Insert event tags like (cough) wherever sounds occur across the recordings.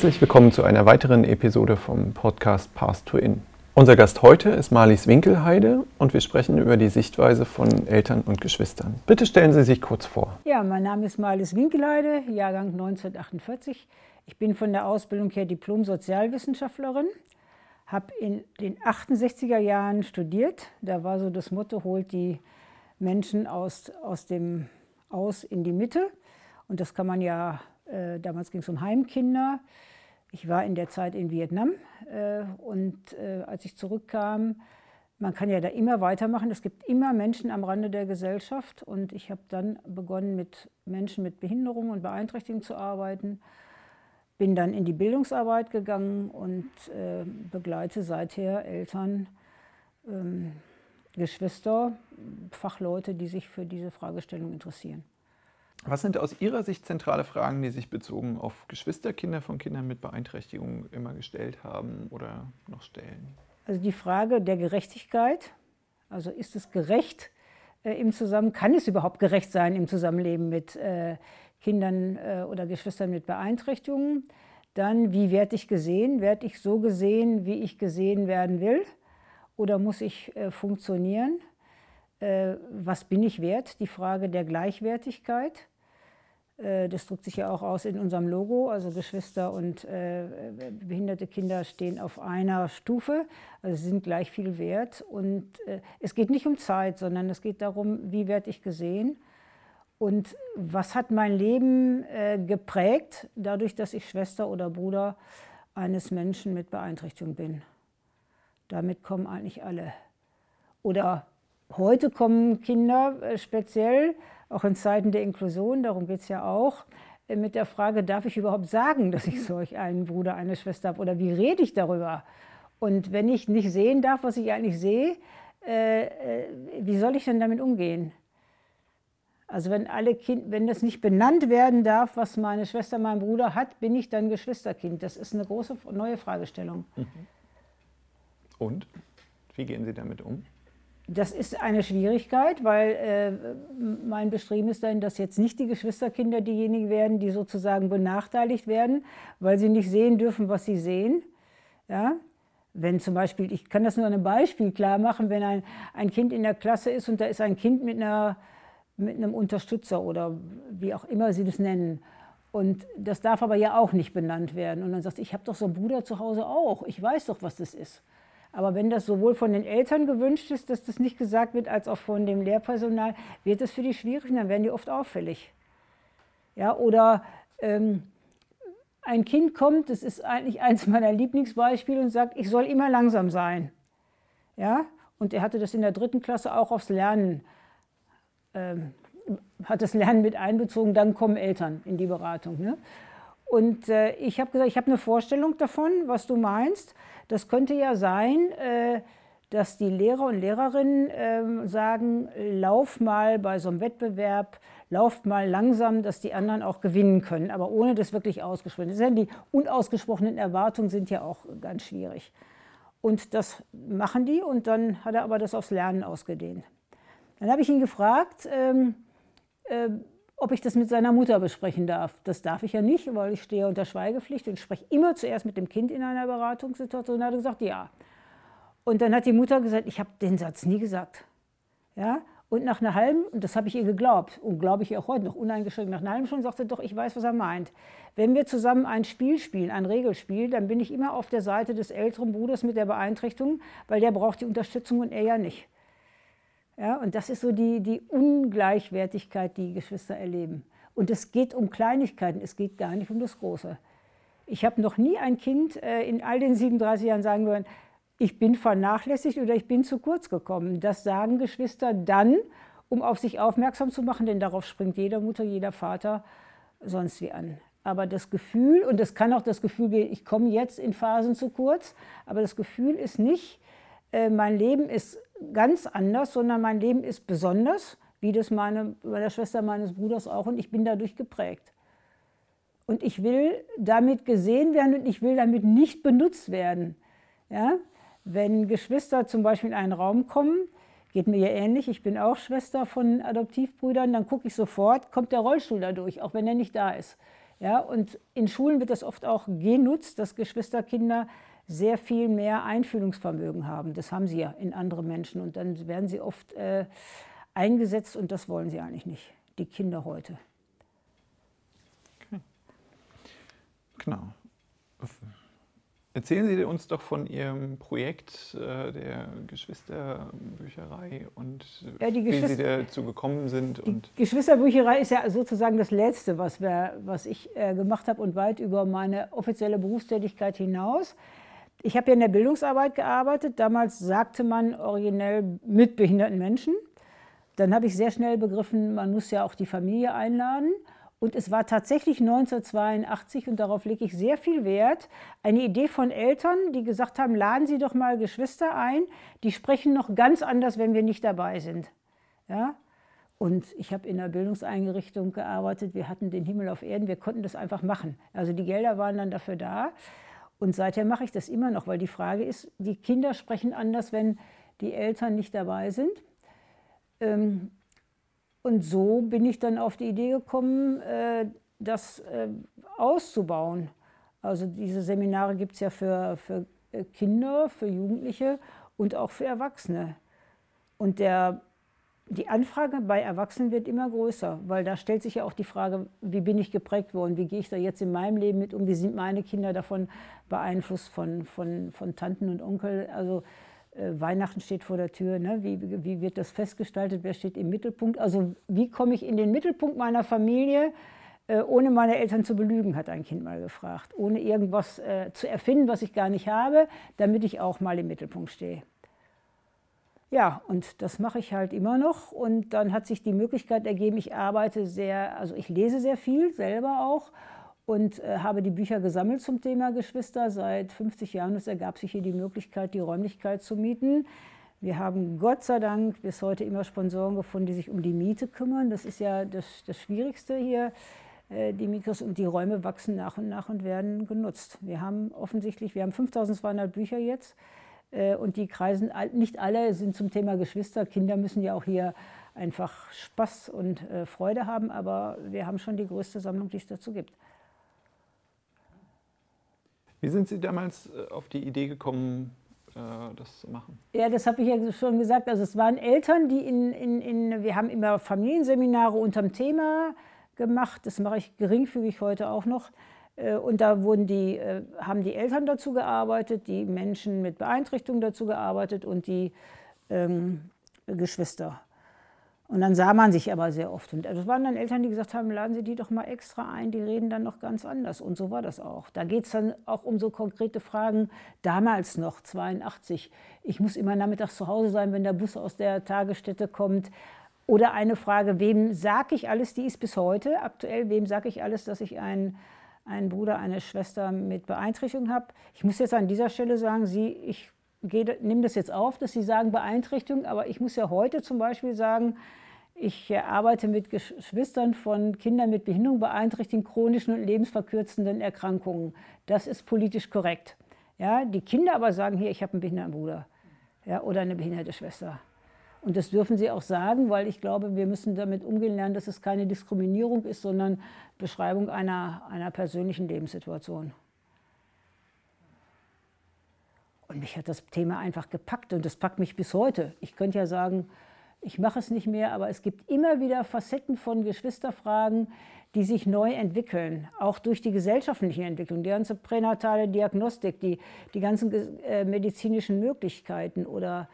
Herzlich willkommen zu einer weiteren Episode vom Podcast Path to In. Unser Gast heute ist Marlies Winkelheide und wir sprechen über die Sichtweise von Eltern und Geschwistern. Bitte stellen Sie sich kurz vor. Ja, mein Name ist Marlies Winkelheide, Jahrgang 1948. Ich bin von der Ausbildung her Diplom-Sozialwissenschaftlerin, habe in den 68er Jahren studiert. Da war so das Motto, holt die Menschen aus, aus dem Aus in die Mitte. Und das kann man ja äh, damals ging es um Heimkinder. Ich war in der Zeit in Vietnam äh, und äh, als ich zurückkam, man kann ja da immer weitermachen. Es gibt immer Menschen am Rande der Gesellschaft und ich habe dann begonnen, mit Menschen mit Behinderungen und Beeinträchtigungen zu arbeiten. Bin dann in die Bildungsarbeit gegangen und äh, begleite seither Eltern, ähm, Geschwister, Fachleute, die sich für diese Fragestellung interessieren. Was sind aus Ihrer Sicht zentrale Fragen, die sich bezogen auf Geschwisterkinder von Kindern mit Beeinträchtigungen immer gestellt haben oder noch stellen? Also die Frage der Gerechtigkeit. Also ist es gerecht äh, im Zusammen, kann es überhaupt gerecht sein im Zusammenleben mit äh, Kindern äh, oder Geschwistern mit Beeinträchtigungen? Dann, wie werde ich gesehen? Werde ich so gesehen, wie ich gesehen werden will? Oder muss ich äh, funktionieren? Äh, was bin ich wert? Die Frage der Gleichwertigkeit. Äh, das drückt sich ja auch aus in unserem Logo. Also Geschwister und äh, behinderte Kinder stehen auf einer Stufe, also sind gleich viel wert. Und äh, es geht nicht um Zeit, sondern es geht darum, wie werde ich gesehen und was hat mein Leben äh, geprägt, dadurch, dass ich Schwester oder Bruder eines Menschen mit Beeinträchtigung bin. Damit kommen eigentlich alle. Oder heute kommen Kinder äh, speziell auch in Zeiten der Inklusion, darum geht es ja auch, äh, mit der Frage, darf ich überhaupt sagen, dass ich (laughs) solch einen Bruder, eine Schwester habe oder wie rede ich darüber? Und wenn ich nicht sehen darf, was ich eigentlich sehe, äh, äh, wie soll ich denn damit umgehen? Also wenn, alle kind, wenn das nicht benannt werden darf, was meine Schwester, mein Bruder hat, bin ich dann Geschwisterkind? Das ist eine große neue Fragestellung. Mhm. Und wie gehen Sie damit um? Das ist eine Schwierigkeit, weil äh, mein Bestreben ist dann, dass jetzt nicht die Geschwisterkinder diejenigen werden, die sozusagen benachteiligt werden, weil sie nicht sehen dürfen, was sie sehen. Ja? Wenn zum Beispiel, ich kann das nur an einem Beispiel klar machen, wenn ein, ein Kind in der Klasse ist und da ist ein Kind mit, einer, mit einem Unterstützer oder wie auch immer sie das nennen. Und das darf aber ja auch nicht benannt werden. Und dann sagt, ich habe doch so einen Bruder zu Hause auch. Ich weiß doch, was das ist. Aber wenn das sowohl von den Eltern gewünscht ist, dass das nicht gesagt wird, als auch von dem Lehrpersonal, wird das für die schwierig und dann werden die oft auffällig. Ja, oder ähm, ein Kind kommt, das ist eigentlich eins meiner Lieblingsbeispiele, und sagt, ich soll immer langsam sein. Ja, und er hatte das in der dritten Klasse auch aufs Lernen, ähm, hat das Lernen mit einbezogen, dann kommen Eltern in die Beratung. Ne? Und äh, ich habe gesagt, ich habe eine Vorstellung davon, was du meinst. Das könnte ja sein, äh, dass die Lehrer und Lehrerinnen äh, sagen, lauf mal bei so einem Wettbewerb, lauf mal langsam, dass die anderen auch gewinnen können, aber ohne das wirklich ausgesprochen. zu Die unausgesprochenen Erwartungen sind ja auch ganz schwierig. Und das machen die und dann hat er aber das aufs Lernen ausgedehnt. Dann habe ich ihn gefragt, ähm, äh, ob ich das mit seiner Mutter besprechen darf. Das darf ich ja nicht, weil ich stehe unter Schweigepflicht und spreche immer zuerst mit dem Kind in einer Beratungssituation. Und er hat gesagt, ja. Und dann hat die Mutter gesagt, ich habe den Satz nie gesagt. Ja? Und nach einer halben, und das habe ich ihr geglaubt, und glaube ich ihr auch heute noch uneingeschränkt, nach einer halben Stunde sagte doch, ich weiß, was er meint. Wenn wir zusammen ein Spiel spielen, ein Regelspiel, dann bin ich immer auf der Seite des älteren Bruders mit der Beeinträchtigung, weil der braucht die Unterstützung und er ja nicht. Ja, und das ist so die, die Ungleichwertigkeit, die Geschwister erleben. Und es geht um Kleinigkeiten, es geht gar nicht um das Große. Ich habe noch nie ein Kind äh, in all den 37 Jahren sagen wollen, ich bin vernachlässigt oder ich bin zu kurz gekommen. Das sagen Geschwister dann, um auf sich aufmerksam zu machen, denn darauf springt jeder Mutter, jeder Vater sonst wie an. Aber das Gefühl, und es kann auch das Gefühl gehen, ich komme jetzt in Phasen zu kurz, aber das Gefühl ist nicht, äh, mein Leben ist ganz anders, sondern mein Leben ist besonders, wie das meine, meine Schwester meines Bruders auch, und ich bin dadurch geprägt. Und ich will damit gesehen werden und ich will damit nicht benutzt werden. Ja? Wenn Geschwister zum Beispiel in einen Raum kommen, geht mir ja ähnlich, ich bin auch Schwester von Adoptivbrüdern, dann gucke ich sofort, kommt der Rollstuhl dadurch, auch wenn er nicht da ist. Ja, und in Schulen wird das oft auch genutzt, dass Geschwisterkinder sehr viel mehr Einfühlungsvermögen haben. Das haben sie ja in andere Menschen. Und dann werden sie oft äh, eingesetzt und das wollen sie eigentlich nicht, die Kinder heute. Okay. Genau. Erzählen Sie uns doch von Ihrem Projekt äh, der Geschwisterbücherei und ja, wie Sie dazu gekommen sind. Die Geschwisterbücherei ist ja sozusagen das Letzte, was, wir, was ich äh, gemacht habe und weit über meine offizielle Berufstätigkeit hinaus. Ich habe ja in der Bildungsarbeit gearbeitet. Damals sagte man originell mit behinderten Menschen. Dann habe ich sehr schnell begriffen, man muss ja auch die Familie einladen. Und es war tatsächlich 1982, und darauf lege ich sehr viel Wert, eine Idee von Eltern, die gesagt haben, laden Sie doch mal Geschwister ein, die sprechen noch ganz anders, wenn wir nicht dabei sind. Ja? Und ich habe in einer Bildungseinrichtung gearbeitet, wir hatten den Himmel auf Erden, wir konnten das einfach machen. Also die Gelder waren dann dafür da. Und seither mache ich das immer noch, weil die Frage ist, die Kinder sprechen anders, wenn die Eltern nicht dabei sind. Ähm, und so bin ich dann auf die Idee gekommen, äh, das äh, auszubauen. Also diese Seminare gibt es ja für, für äh, Kinder, für Jugendliche und auch für Erwachsene. Und der, die Anfrage bei Erwachsenen wird immer größer, weil da stellt sich ja auch die Frage, wie bin ich geprägt worden, wie gehe ich da jetzt in meinem Leben mit um, wie sind meine Kinder davon beeinflusst von, von, von Tanten und Onkel. Also äh, Weihnachten steht vor der Tür, ne? wie, wie wird das festgestaltet, wer steht im Mittelpunkt? Also wie komme ich in den Mittelpunkt meiner Familie, äh, ohne meine Eltern zu belügen, hat ein Kind mal gefragt. Ohne irgendwas äh, zu erfinden, was ich gar nicht habe, damit ich auch mal im Mittelpunkt stehe. Ja, und das mache ich halt immer noch. Und dann hat sich die Möglichkeit ergeben, ich arbeite sehr, also ich lese sehr viel selber auch und äh, habe die Bücher gesammelt zum Thema Geschwister. Seit 50 Jahren es ergab sich hier die Möglichkeit, die Räumlichkeit zu mieten. Wir haben Gott sei Dank bis heute immer Sponsoren gefunden, die sich um die Miete kümmern. Das ist ja das, das Schwierigste hier. Äh, die Mikros und die Räume wachsen nach und nach und werden genutzt. Wir haben offensichtlich, wir haben 5200 Bücher jetzt und die kreisen, nicht alle sind zum Thema Geschwister. Kinder müssen ja auch hier einfach Spaß und äh, Freude haben, aber wir haben schon die größte Sammlung, die es dazu gibt. Wie sind Sie damals äh, auf die Idee gekommen, äh, das zu machen? Ja, das habe ich ja schon gesagt. Also es waren Eltern, die in, in, in, wir haben immer Familienseminare unterm Thema gemacht. Das mache ich geringfügig heute auch noch. Äh, und da wurden die, haben die Eltern dazu gearbeitet, die Menschen mit Beeinträchtigungen dazu gearbeitet und die ähm, Geschwister. Und dann sah man sich aber sehr oft. Und das waren dann Eltern, die gesagt haben, laden Sie die doch mal extra ein, die reden dann noch ganz anders. Und so war das auch. Da geht es dann auch um so konkrete Fragen. Damals noch, 82, ich muss immer nachmittags zu Hause sein, wenn der Bus aus der Tagesstätte kommt. Oder eine Frage, wem sage ich alles, die ist bis heute aktuell, wem sage ich alles, dass ich einen, einen Bruder, eine Schwester mit Beeinträchtigung habe. Ich muss jetzt an dieser Stelle sagen, Sie, ich nehme das jetzt auf, dass Sie sagen Beeinträchtigung, aber ich muss ja heute zum Beispiel sagen, ich arbeite mit Geschwistern von Kindern mit Behinderung, beeinträchtigten chronischen und lebensverkürzenden Erkrankungen. Das ist politisch korrekt. Ja, die Kinder aber sagen hier, ich habe einen behinderten Bruder ja, oder eine behinderte Schwester. Und das dürfen sie auch sagen, weil ich glaube, wir müssen damit umgehen lernen, dass es keine Diskriminierung ist, sondern Beschreibung einer, einer persönlichen Lebenssituation. Und mich hat das Thema einfach gepackt und das packt mich bis heute. Ich könnte ja sagen, ich mache es nicht mehr, aber es gibt immer wieder Facetten von Geschwisterfragen, die sich neu entwickeln, auch durch die gesellschaftliche Entwicklung, die ganze pränatale Diagnostik, die, die ganzen äh, medizinischen Möglichkeiten oder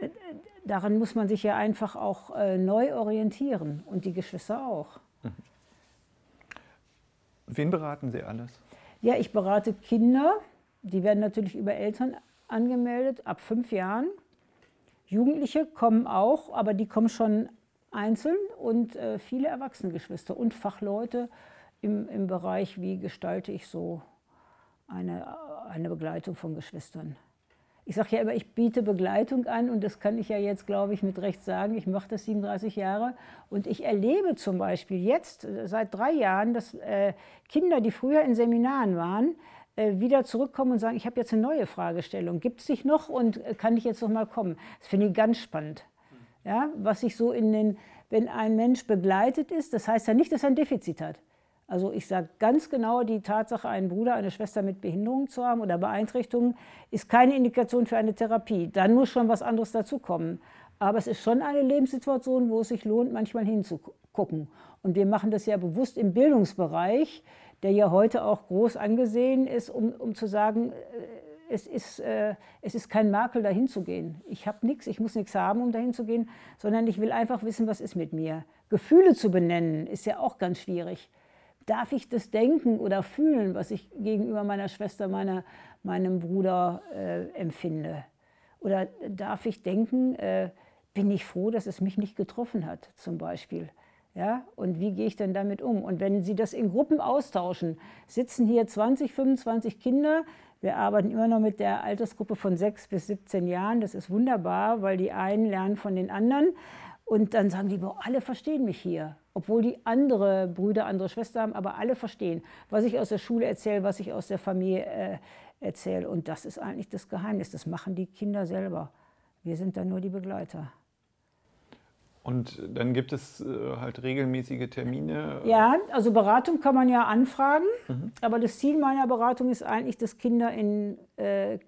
äh, daran muss man sich ja einfach auch äh, neu orientieren und die Geschwister auch. Mhm. Wen beraten Sie alles? Ja, ich berate Kinder, die werden natürlich über Eltern angemeldet, ab fünf Jahren. Jugendliche kommen auch, aber die kommen schon einzeln und äh, viele Erwachsenengeschwister und Fachleute im, im Bereich, wie gestalte ich so eine, eine Begleitung von Geschwistern. Ich sage ja immer, ich biete Begleitung an und das kann ich ja jetzt, glaube ich, mit Recht sagen. Ich mache das 37 Jahre und ich erlebe zum Beispiel jetzt äh, seit drei Jahren, dass äh, Kinder, die früher in Seminaren waren, äh, wieder zurückkommen und sagen, ich habe jetzt eine neue Fragestellung. Gibt es dich noch und kann ich jetzt noch mal kommen? Das finde ich ganz spannend. Ja, was sich so in den, wenn ein Mensch begleitet ist, das heißt ja nicht, dass er ein Defizit hat. Also ich sage ganz genau, die Tatsache, einen Bruder, eine Schwester mit Behinderung zu haben oder Beeinträchtigung, ist keine Indikation für eine Therapie. Dann muss schon was anderes dazukommen. Aber es ist schon eine Lebenssituation, wo es sich lohnt, manchmal hinzugucken. Und wir machen das ja bewusst im Bildungsbereich, der ja heute auch groß angesehen ist, um, um zu sagen, äh, es ist, äh, es ist kein Makel, dahin zu gehen. Ich habe nichts, ich muss nichts haben, um dahin zu gehen, sondern ich will einfach wissen, was ist mit mir. Gefühle zu benennen, ist ja auch ganz schwierig. Darf ich das denken oder fühlen, was ich gegenüber meiner Schwester, meiner, meinem Bruder äh, empfinde? Oder darf ich denken, äh, bin ich froh, dass es mich nicht getroffen hat, zum Beispiel? Ja, und wie gehe ich denn damit um? Und wenn Sie das in Gruppen austauschen, sitzen hier 20, 25 Kinder. Wir arbeiten immer noch mit der Altersgruppe von 6 bis 17 Jahren. Das ist wunderbar, weil die einen lernen von den anderen. Und dann sagen die, boah, alle verstehen mich hier. Obwohl die andere Brüder, andere Schwestern haben, aber alle verstehen, was ich aus der Schule erzähle, was ich aus der Familie äh, erzähle. Und das ist eigentlich das Geheimnis. Das machen die Kinder selber. Wir sind dann nur die Begleiter. Und dann gibt es äh, halt regelmäßige Termine. Ja, also Beratung kann man ja anfragen, mhm. aber das Ziel meiner Beratung ist eigentlich, dass Kinder in, äh,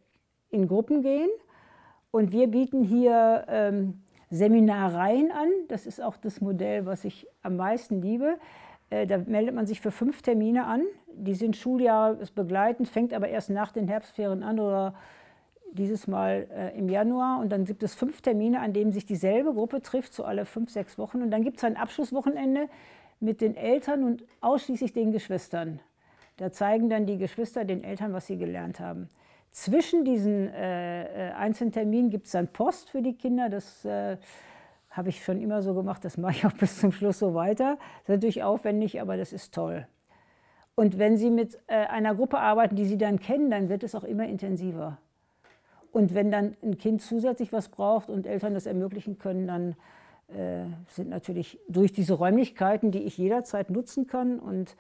in Gruppen gehen. Und wir bieten hier ähm, Seminareien an. Das ist auch das Modell, was ich am meisten liebe. Äh, da meldet man sich für fünf Termine an. Die sind schuljahresbegleitend, fängt aber erst nach den Herbstferien an oder dieses Mal äh, im Januar. Und dann gibt es fünf Termine, an denen sich dieselbe Gruppe trifft, so alle fünf, sechs Wochen. Und dann gibt es ein Abschlusswochenende mit den Eltern und ausschließlich den Geschwistern. Da zeigen dann die Geschwister den Eltern, was sie gelernt haben. Zwischen diesen äh, äh einzelnen Terminen gibt es dann Post für die Kinder. Das äh, habe ich schon immer so gemacht, das mache ich auch (laughs) bis zum Schluss so weiter. Das ist natürlich aufwendig, aber das ist toll. Und wenn Sie mit äh, einer Gruppe arbeiten, die Sie dann kennen, dann wird es auch immer intensiver. Und wenn dann ein Kind zusätzlich was braucht und Eltern das ermöglichen können, dann äh, sind natürlich durch diese Räumlichkeiten, die ich jederzeit nutzen kann, und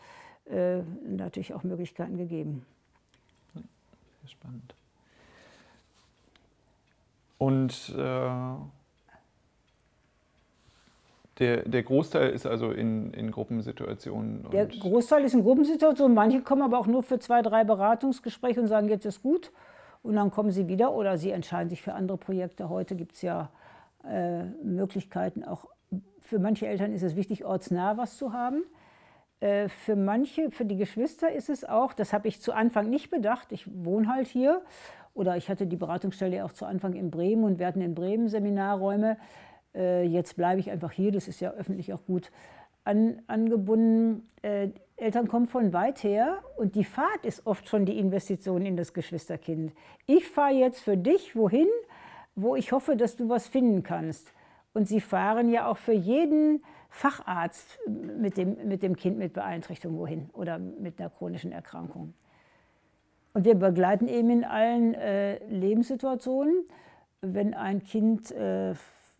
äh, natürlich auch Möglichkeiten gegeben. Sehr spannend. Und äh, der, der Großteil ist also in, in Gruppensituationen. der Großteil ist in Gruppensituationen. Manche kommen aber auch nur für zwei, drei Beratungsgespräche und sagen, jetzt ist gut und dann kommen sie wieder oder sie entscheiden sich für andere Projekte. Heute gibt es ja äh, Möglichkeiten, auch für manche Eltern ist es wichtig, ortsnah was zu haben. Äh, für manche, für die Geschwister ist es auch, das habe ich zu Anfang nicht bedacht, ich wohne halt hier oder ich hatte die Beratungsstelle auch zu Anfang in Bremen und wir hatten in Bremen Seminarräume. Äh, jetzt bleibe ich einfach hier, das ist ja öffentlich auch gut an, angebunden. Äh, Eltern kommen von weit her und die Fahrt ist oft schon die Investition in das Geschwisterkind. Ich fahre jetzt für dich wohin, wo ich hoffe, dass du was finden kannst. Und sie fahren ja auch für jeden Facharzt mit dem, mit dem Kind mit Beeinträchtigung wohin oder mit einer chronischen Erkrankung. Und wir begleiten eben in allen äh, Lebenssituationen. Wenn ein Kind äh,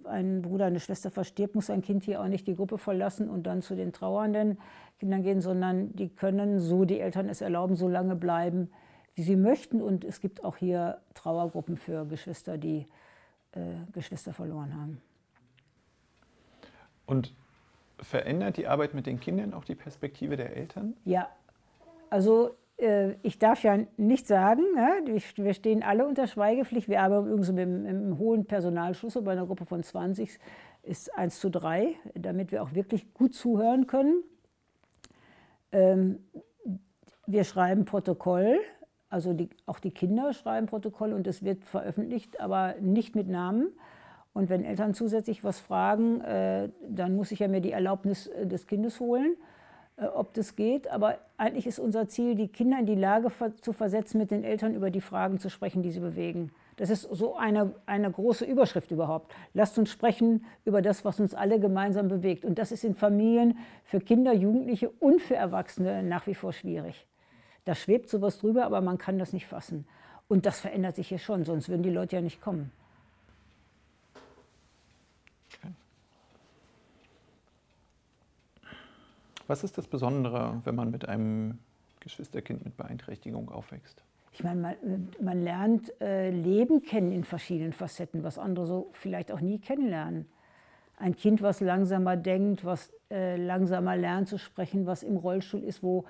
ein Bruder, eine Schwester verstirbt, muss ein Kind hier auch nicht die Gruppe verlassen und dann zu den trauernden Kindern gehen, sondern die können, so die Eltern es erlauben, so lange bleiben, wie sie möchten. Und es gibt auch hier Trauergruppen für Geschwister, die äh, Geschwister verloren haben. Und verändert die Arbeit mit den Kindern auch die Perspektive der Eltern? Ja, also äh, ich darf ja nicht sagen, wir stehen alle unter Schweigepflicht. Wir arbeiten übrigens mit einem hohen Personalschlüssel bei einer Gruppe von 20 ist 1 zu 3, damit wir auch wirklich gut zuhören können. Ähm, wir schreiben Protokoll, also die, auch die Kinder schreiben Protokoll und es wird veröffentlicht, aber nicht mit Namen. Und wenn Eltern zusätzlich was fragen, äh, dann muss ich ja mir die Erlaubnis äh, des Kindes holen. Äh, ob das geht. Aber eigentlich ist unser Ziel, die Kinder in die Lage zu versetzen, mit den Eltern über die Fragen zu sprechen, die sie bewegen. Das ist so eine, eine große Überschrift überhaupt. Lasst uns sprechen über das, was uns alle gemeinsam bewegt. Und das ist in Familien für Kinder, Jugendliche und für Erwachsene nach wie vor schwierig. Da schwebt sowas drüber, aber man kann das nicht fassen. Und das verändert sich hier schon, sonst würden die Leute ja nicht kommen. Was ist das Besondere, wenn man mit einem Geschwisterkind mit Beeinträchtigung aufwächst? Ich meine, man, man lernt äh, Leben kennen in verschiedenen Facetten, was andere so vielleicht auch nie kennenlernen. ein Kind, was langsamer denkt, was äh, langsamer lernt zu sprechen, was im Rollstuhl ist, wo,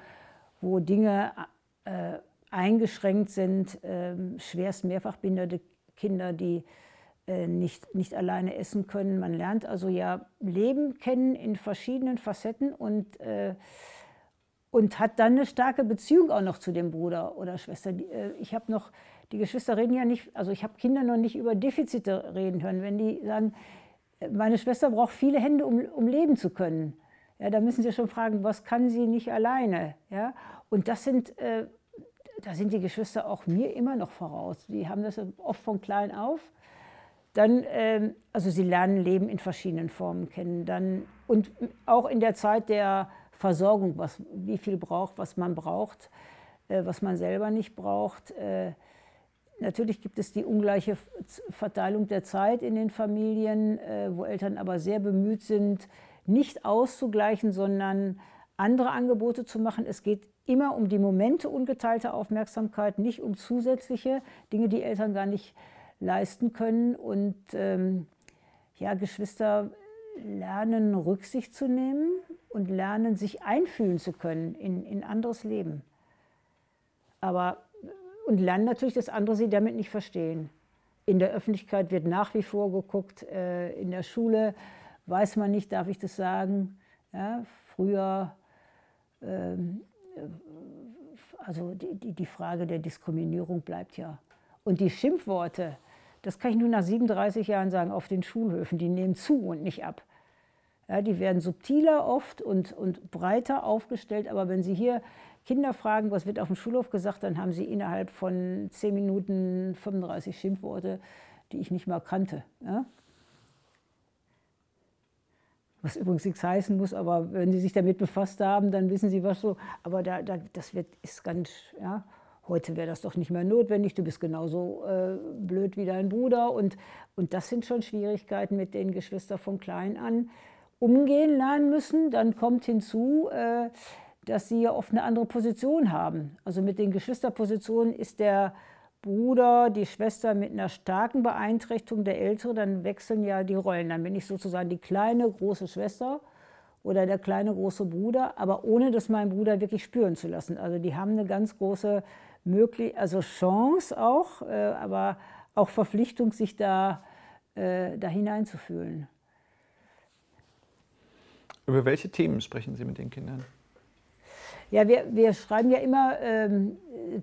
wo Dinge äh, eingeschränkt sind, äh, schwerst mehrfachbehinderte Kinder, die nicht, nicht alleine essen können. Man lernt also ja Leben kennen in verschiedenen Facetten und, äh, und hat dann eine starke Beziehung auch noch zu dem Bruder oder Schwester. Äh, ich habe noch, die Geschwister reden ja nicht, also ich habe Kinder noch nicht über Defizite reden hören. Wenn die sagen, meine Schwester braucht viele Hände, um, um leben zu können. Ja, da müssen Sie schon fragen, was kann sie nicht alleine? Ja? Und das sind, äh, da sind die Geschwister auch mir immer noch voraus. Die haben das oft von klein auf. Dann, ähm, also sie lernen Leben in verschiedenen Formen kennen. Dann, und auch in der Zeit der Versorgung, was, wie viel braucht, was man braucht, äh, was man selber nicht braucht. Äh, Natürlich gibt es die ungleiche Verteilung der Zeit in den Familien, äh, wo Eltern aber sehr bemüht sind, nicht auszugleichen, sondern andere Angebote zu machen. Es geht immer um die Momente ungeteilter Aufmerksamkeit, nicht um zusätzliche Dinge, die Eltern gar nicht leisten können. Und ähm, ja, Geschwister lernen Rücksicht zu nehmen und lernen sich einfühlen zu können in, in anderes Leben. Aber und lernen natürlich, dass andere sie damit nicht verstehen. In der Öffentlichkeit wird nach wie vor geguckt, äh, in der Schule weiß man nicht, darf ich das sagen. Ja, früher, ähm, äh, also die, die Frage der Diskriminierung bleibt ja. Und die Schimpfworte, das kann ich nur nach 37 Jahren sagen, auf den Schulhöfen, die nehmen zu und nicht ab. Ja, die werden subtiler oft und, und breiter aufgestellt, aber wenn Sie hier Kinder fragen, was wird auf dem Schulhof gesagt, dann haben sie innerhalb von 10 Minuten 35 Schimpfworte, die ich nicht mal kannte. Ja? Was übrigens nichts heißen muss, aber wenn Sie sich damit befasst haben, dann wissen Sie was so. Aber da, da, das wird, ist ganz, ja, heute wäre das doch nicht mehr notwendig, du bist genauso äh, blöd wie dein Bruder. Und, und das sind schon Schwierigkeiten, mit denen Geschwister von klein an umgehen lernen müssen. Dann kommt hinzu, äh, dass sie ja oft eine andere Position haben. Also mit den Geschwisterpositionen ist der Bruder, die Schwester mit einer starken Beeinträchtigung der Ältere, dann wechseln ja die Rollen. Dann bin ich sozusagen die kleine, große Schwester oder der kleine, große Bruder, aber ohne das meinen Bruder wirklich spüren zu lassen. Also die haben eine ganz große möglich also Chance auch, äh, aber auch Verpflichtung, sich da, äh, da hineinzufühlen. Über welche Themen sprechen Sie mit den Kindern? Ja, wir, wir schreiben ja immer ähm,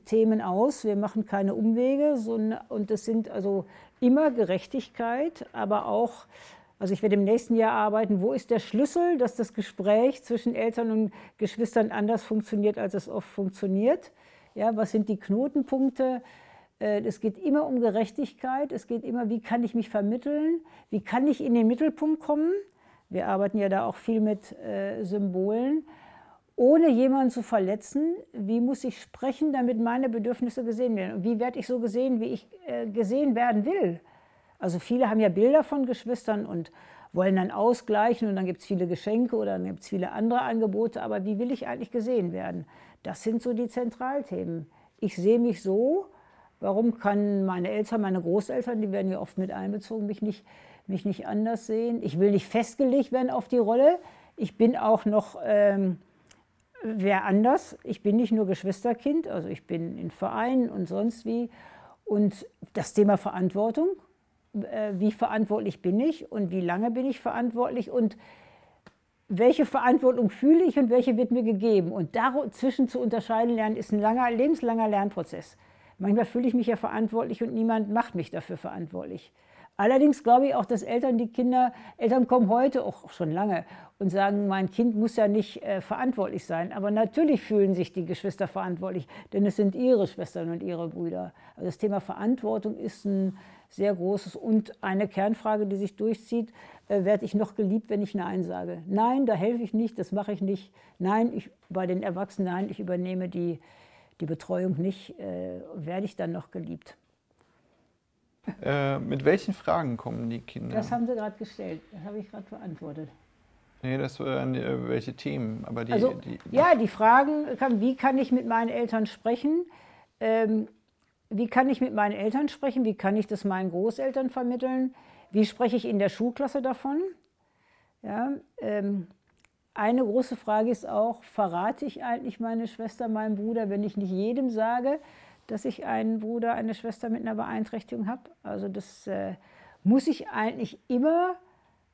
Themen aus, wir machen keine Umwege sondern, und das sind also immer Gerechtigkeit, aber auch, also ich werde im nächsten Jahr arbeiten, wo ist der Schlüssel, dass das Gespräch zwischen Eltern und Geschwistern anders funktioniert, als es oft funktioniert. Ja, was sind die Knotenpunkte? Äh, es geht immer um Gerechtigkeit, es geht immer, wie kann ich mich vermitteln, wie kann ich in den Mittelpunkt kommen. Wir arbeiten ja da auch viel mit äh, Symbolen ohne jemanden zu verletzen, wie muss ich sprechen, damit meine Bedürfnisse gesehen werden? Und wie werde ich so gesehen, wie ich äh, gesehen werden will? Also viele haben ja Bilder von Geschwistern und wollen dann ausgleichen und dann gibt es viele Geschenke oder dann gibt es viele andere Angebote, aber wie will ich eigentlich gesehen werden? Das sind so die Zentralthemen. Ich sehe mich so, warum kann meine Eltern, meine Großeltern, die werden ja oft mit einbezogen, mich nicht, mich nicht anders sehen? Ich will nicht festgelegt werden auf die Rolle. Ich bin auch noch... Ähm, wer anders. Ich bin nicht nur Geschwisterkind, also ich bin in Vereinen und sonst wie. Und das Thema Verantwortung, äh, wie verantwortlich bin ich und wie lange bin ich verantwortlich und welche Verantwortung fühle ich und welche wird mir gegeben. Und dazwischen zu unterscheiden lernen, ist ein langer, lebenslanger Lernprozess. Manchmal fühle ich mich ja verantwortlich und niemand macht mich dafür verantwortlich. Allerdings glaube ich auch, dass Eltern die Kinder, Eltern kommen heute auch schon lange und sagen, mein Kind muss ja nicht äh, verantwortlich sein. Aber natürlich fühlen sich die Geschwister verantwortlich, denn es sind ihre Schwestern und ihre Brüder. Also das Thema Verantwortung ist ein sehr großes und eine Kernfrage, die sich durchzieht, äh, werde ich noch geliebt, wenn ich Nein sage? Nein, da helfe ich nicht, das mache ich nicht. Nein, ich, bei den Erwachsenen, nein, ich übernehme die, die Betreuung nicht, äh, werde ich dann noch geliebt. Äh, mit welchen Fragen kommen die Kinder? Das haben Sie gerade gestellt. Das habe ich gerade beantwortet. Nee, das waren äh, welche Themen. Aber die, also, die, die, ja, die Fragen, wie kann ich mit meinen Eltern sprechen? Ähm, wie kann ich mit meinen Eltern sprechen? Wie kann ich das meinen Großeltern vermitteln? Wie spreche ich in der Schulklasse davon? Ja, ähm, eine große Frage ist auch, verrate ich eigentlich meine Schwester, meinen Bruder, wenn ich nicht jedem sage, dass ich einen Bruder, eine Schwester mit einer Beeinträchtigung habe? Also das äh, muss ich eigentlich immer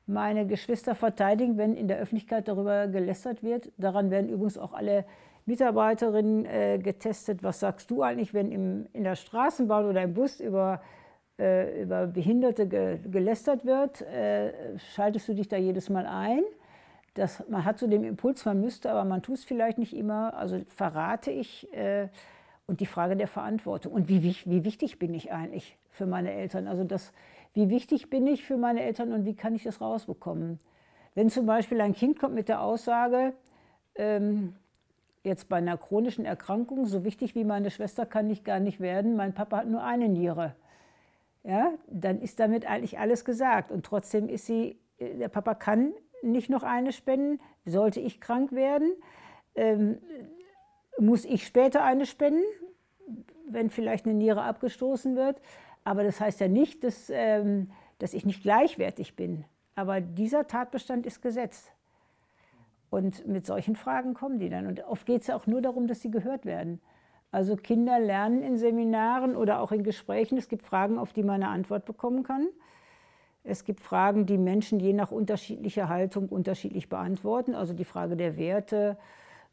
meine Geschwister verteidigen, wenn in der Öffentlichkeit darüber gelästert wird. Daran werden übrigens auch alle Mitarbeiterinnen äh, getestet. Was sagst du eigentlich, wenn im, in der Straßenbahn oder im Bus über, äh, über Behinderte ge, gelästert wird? Äh, schaltest du dich da jedes Mal ein? Das, man hat so den Impuls, man müsste, aber man tut es vielleicht nicht immer. Also verrate ich. Äh, und die Frage der Verantwortung. Und wie, wie, wichtig bin ich eigentlich für meine Eltern? Also das, wie wichtig bin ich für meine Eltern und wie kann ich das rausbekommen? Wenn zum Beispiel ein Kind kommt mit der Aussage, ähm, jetzt bei einer chronischen Erkrankung, so wichtig wie meine Schwester kann ich gar nicht werden, mein Papa hat nur eine Niere. Ja, dann ist damit eigentlich alles gesagt. Und trotzdem ist sie, der Papa kann nicht noch eine spenden, sollte ich krank werden. Ähm, muss ich später eine spenden, wenn vielleicht eine Niere abgestoßen wird. Aber das heißt ja nicht, dass, ähm, dass ich nicht gleichwertig bin. Aber dieser Tatbestand ist gesetzt. Und mit solchen Fragen kommen die dann. Und oft geht es ja auch nur darum, dass sie gehört werden. Also Kinder lernen in Seminaren oder auch in Gesprächen. Es gibt Fragen, auf die man eine Antwort bekommen kann. Es gibt Fragen, die Menschen je nach unterschiedlicher Haltung unterschiedlich beantworten. Also die Frage der Werte,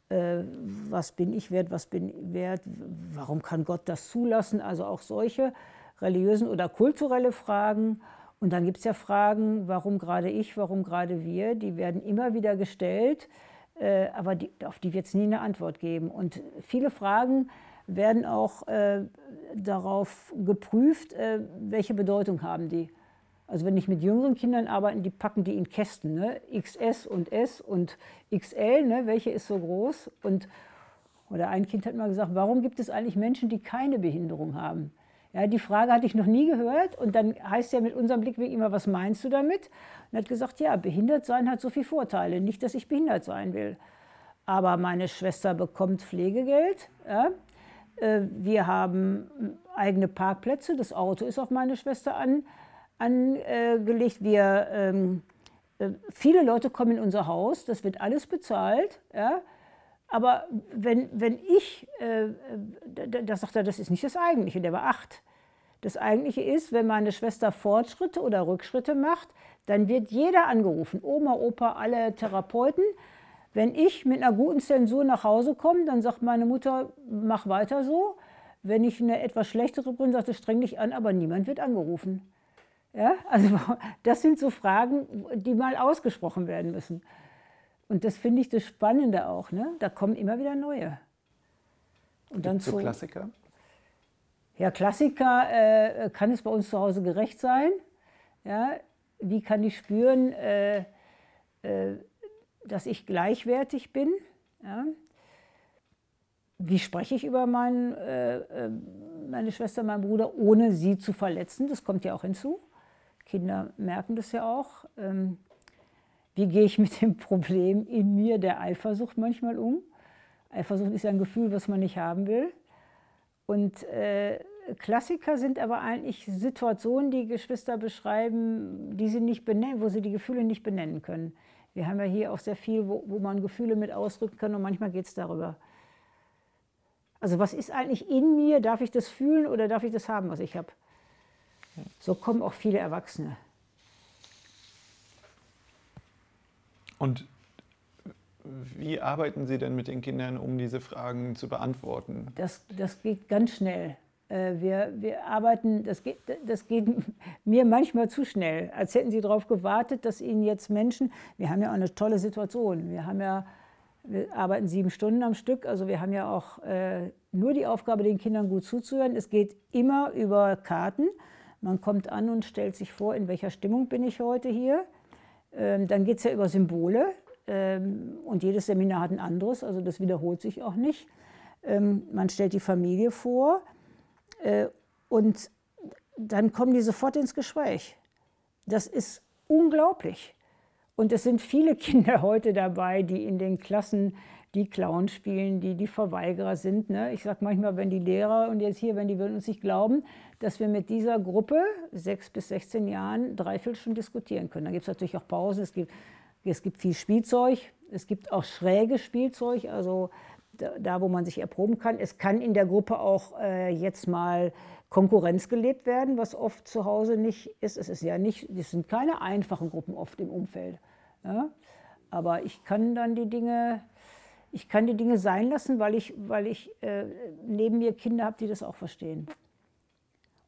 äh, was bin ich wert, was bin ich wert, warum kann Gott das zulassen, also auch solche religiösen oder kulturelle Fragen. Und dann gibt es ja Fragen, warum gerade ich, warum gerade wir, die werden immer wieder gestellt, äh, aber die, auf die wird es nie eine Antwort geben. Und viele Fragen werden auch äh, darauf geprüft, äh, welche Bedeutung haben die. Also wenn ich mit jüngeren Kindern arbeite, die packen die in Kästen, ne? XS und S und XL, ne? welche ist so groß? Und, oder ein Kind hat mal gesagt, warum gibt es eigentlich Menschen, die keine Behinderung haben? Ja, die Frage hatte ich noch nie gehört und dann heißt ja mit unserem Blickwinkel immer, was meinst du damit? Und er hat gesagt, ja, behindert sein hat so viele Vorteile, nicht, dass ich behindert sein will. Aber meine Schwester bekommt Pflegegeld, ja? Äh, wir haben eigene Parkplätze, das Auto ist auf meine Schwester an angelegt. Wir, ähm, äh, viele Leute kommen in unser Haus, das wird alles bezahlt. Ja? Aber wenn, wenn ich, äh, da, da sagt er, das ist nicht das Eigentliche, der war acht. Das Eigentliche ist, wenn meine Schwester Fortschritte oder Rückschritte macht, dann wird jeder angerufen, Oma, Opa, alle Therapeuten. Wenn ich mit einer guten Zensur nach Hause komme, dann sagt meine Mutter, mach weiter so. Wenn ich eine etwas schlechtere bin, sagt sie, streng dich an, aber niemand wird angerufen. Ja, also (laughs) das sind so Fragen, die mal ausgesprochen werden müssen. Und das finde ich das Spannende auch. Ne? Da kommen immer wieder neue. Und dann so Klassiker? Ja, Klassiker äh, kann es bei uns zu Hause gerecht sein. Ja, wie kann ich spüren, äh, äh, dass ich gleichwertig bin? Ja? Wie spreche ich über mein, äh, äh, meine Schwester, meinen Bruder, ohne sie zu verletzen? Das kommt ja auch hinzu. Kinder merken das ja auch. Ähm, wie gehe ich mit dem Problem in mir der Eifersucht manchmal um? Eifersucht ist ein Gefühl, was man nicht haben will. Und äh, Klassiker sind aber eigentlich Situationen, die Geschwister beschreiben, die sie nicht benennen, wo sie die Gefühle nicht benennen können. Wir haben ja hier auch sehr viel, wo, wo man Gefühle mit ausdrücken kann und manchmal geht es darüber. Also was ist eigentlich in mir? Darf ich das fühlen oder darf ich das haben, was ich habe? So kommen auch viele Erwachsene. Und wie arbeiten Sie denn mit den Kindern, um diese Fragen zu beantworten? Das, das geht ganz schnell. Äh, wir, wir arbeiten, das geht, das geht (laughs) mir manchmal zu schnell, als hätten Sie darauf gewartet, dass Ihnen jetzt Menschen, wir haben ja auch eine tolle Situation, wir haben ja, wir arbeiten sieben Stunden am Stück, also wir haben ja auch äh, nur die Aufgabe, den Kindern gut zuzuhören. Es geht immer über Karten. Man kommt an und stellt sich vor, in welcher Stimmung bin ich heute hier. Ähm, dann geht es ja über Symbole ähm, und jedes Seminar hat ein anderes, also das wiederholt sich auch nicht. Ähm, man stellt die Familie vor äh, und dann kommen die sofort ins Gespräch. Das ist unglaublich. Und es sind viele (laughs) Kinder heute dabei, die in den Klassen die Clown spielen, die die Verweigerer sind. Ne? Ich sage manchmal, wenn die Lehrer und jetzt hier, wenn die würden uns nicht glauben, dass wir mit dieser Gruppe, sechs bis 16 Jahren, drei Viertelstunden diskutieren können. Da gibt es natürlich auch Pausen, es gibt Es gibt viel Spielzeug, es gibt auch schräges Spielzeug, also da, wo man sich erproben kann. Es kann in der Gruppe auch äh, jetzt mal Konkurrenz gelebt werden, was oft zu Hause nicht ist. Es ist ja nicht, es sind keine einfachen Gruppen oft im Umfeld. Ja? Aber ich kann dann die Dinge, ich kann die Dinge sein lassen, weil ich, weil ich äh, neben mir Kinder habe, die das auch verstehen.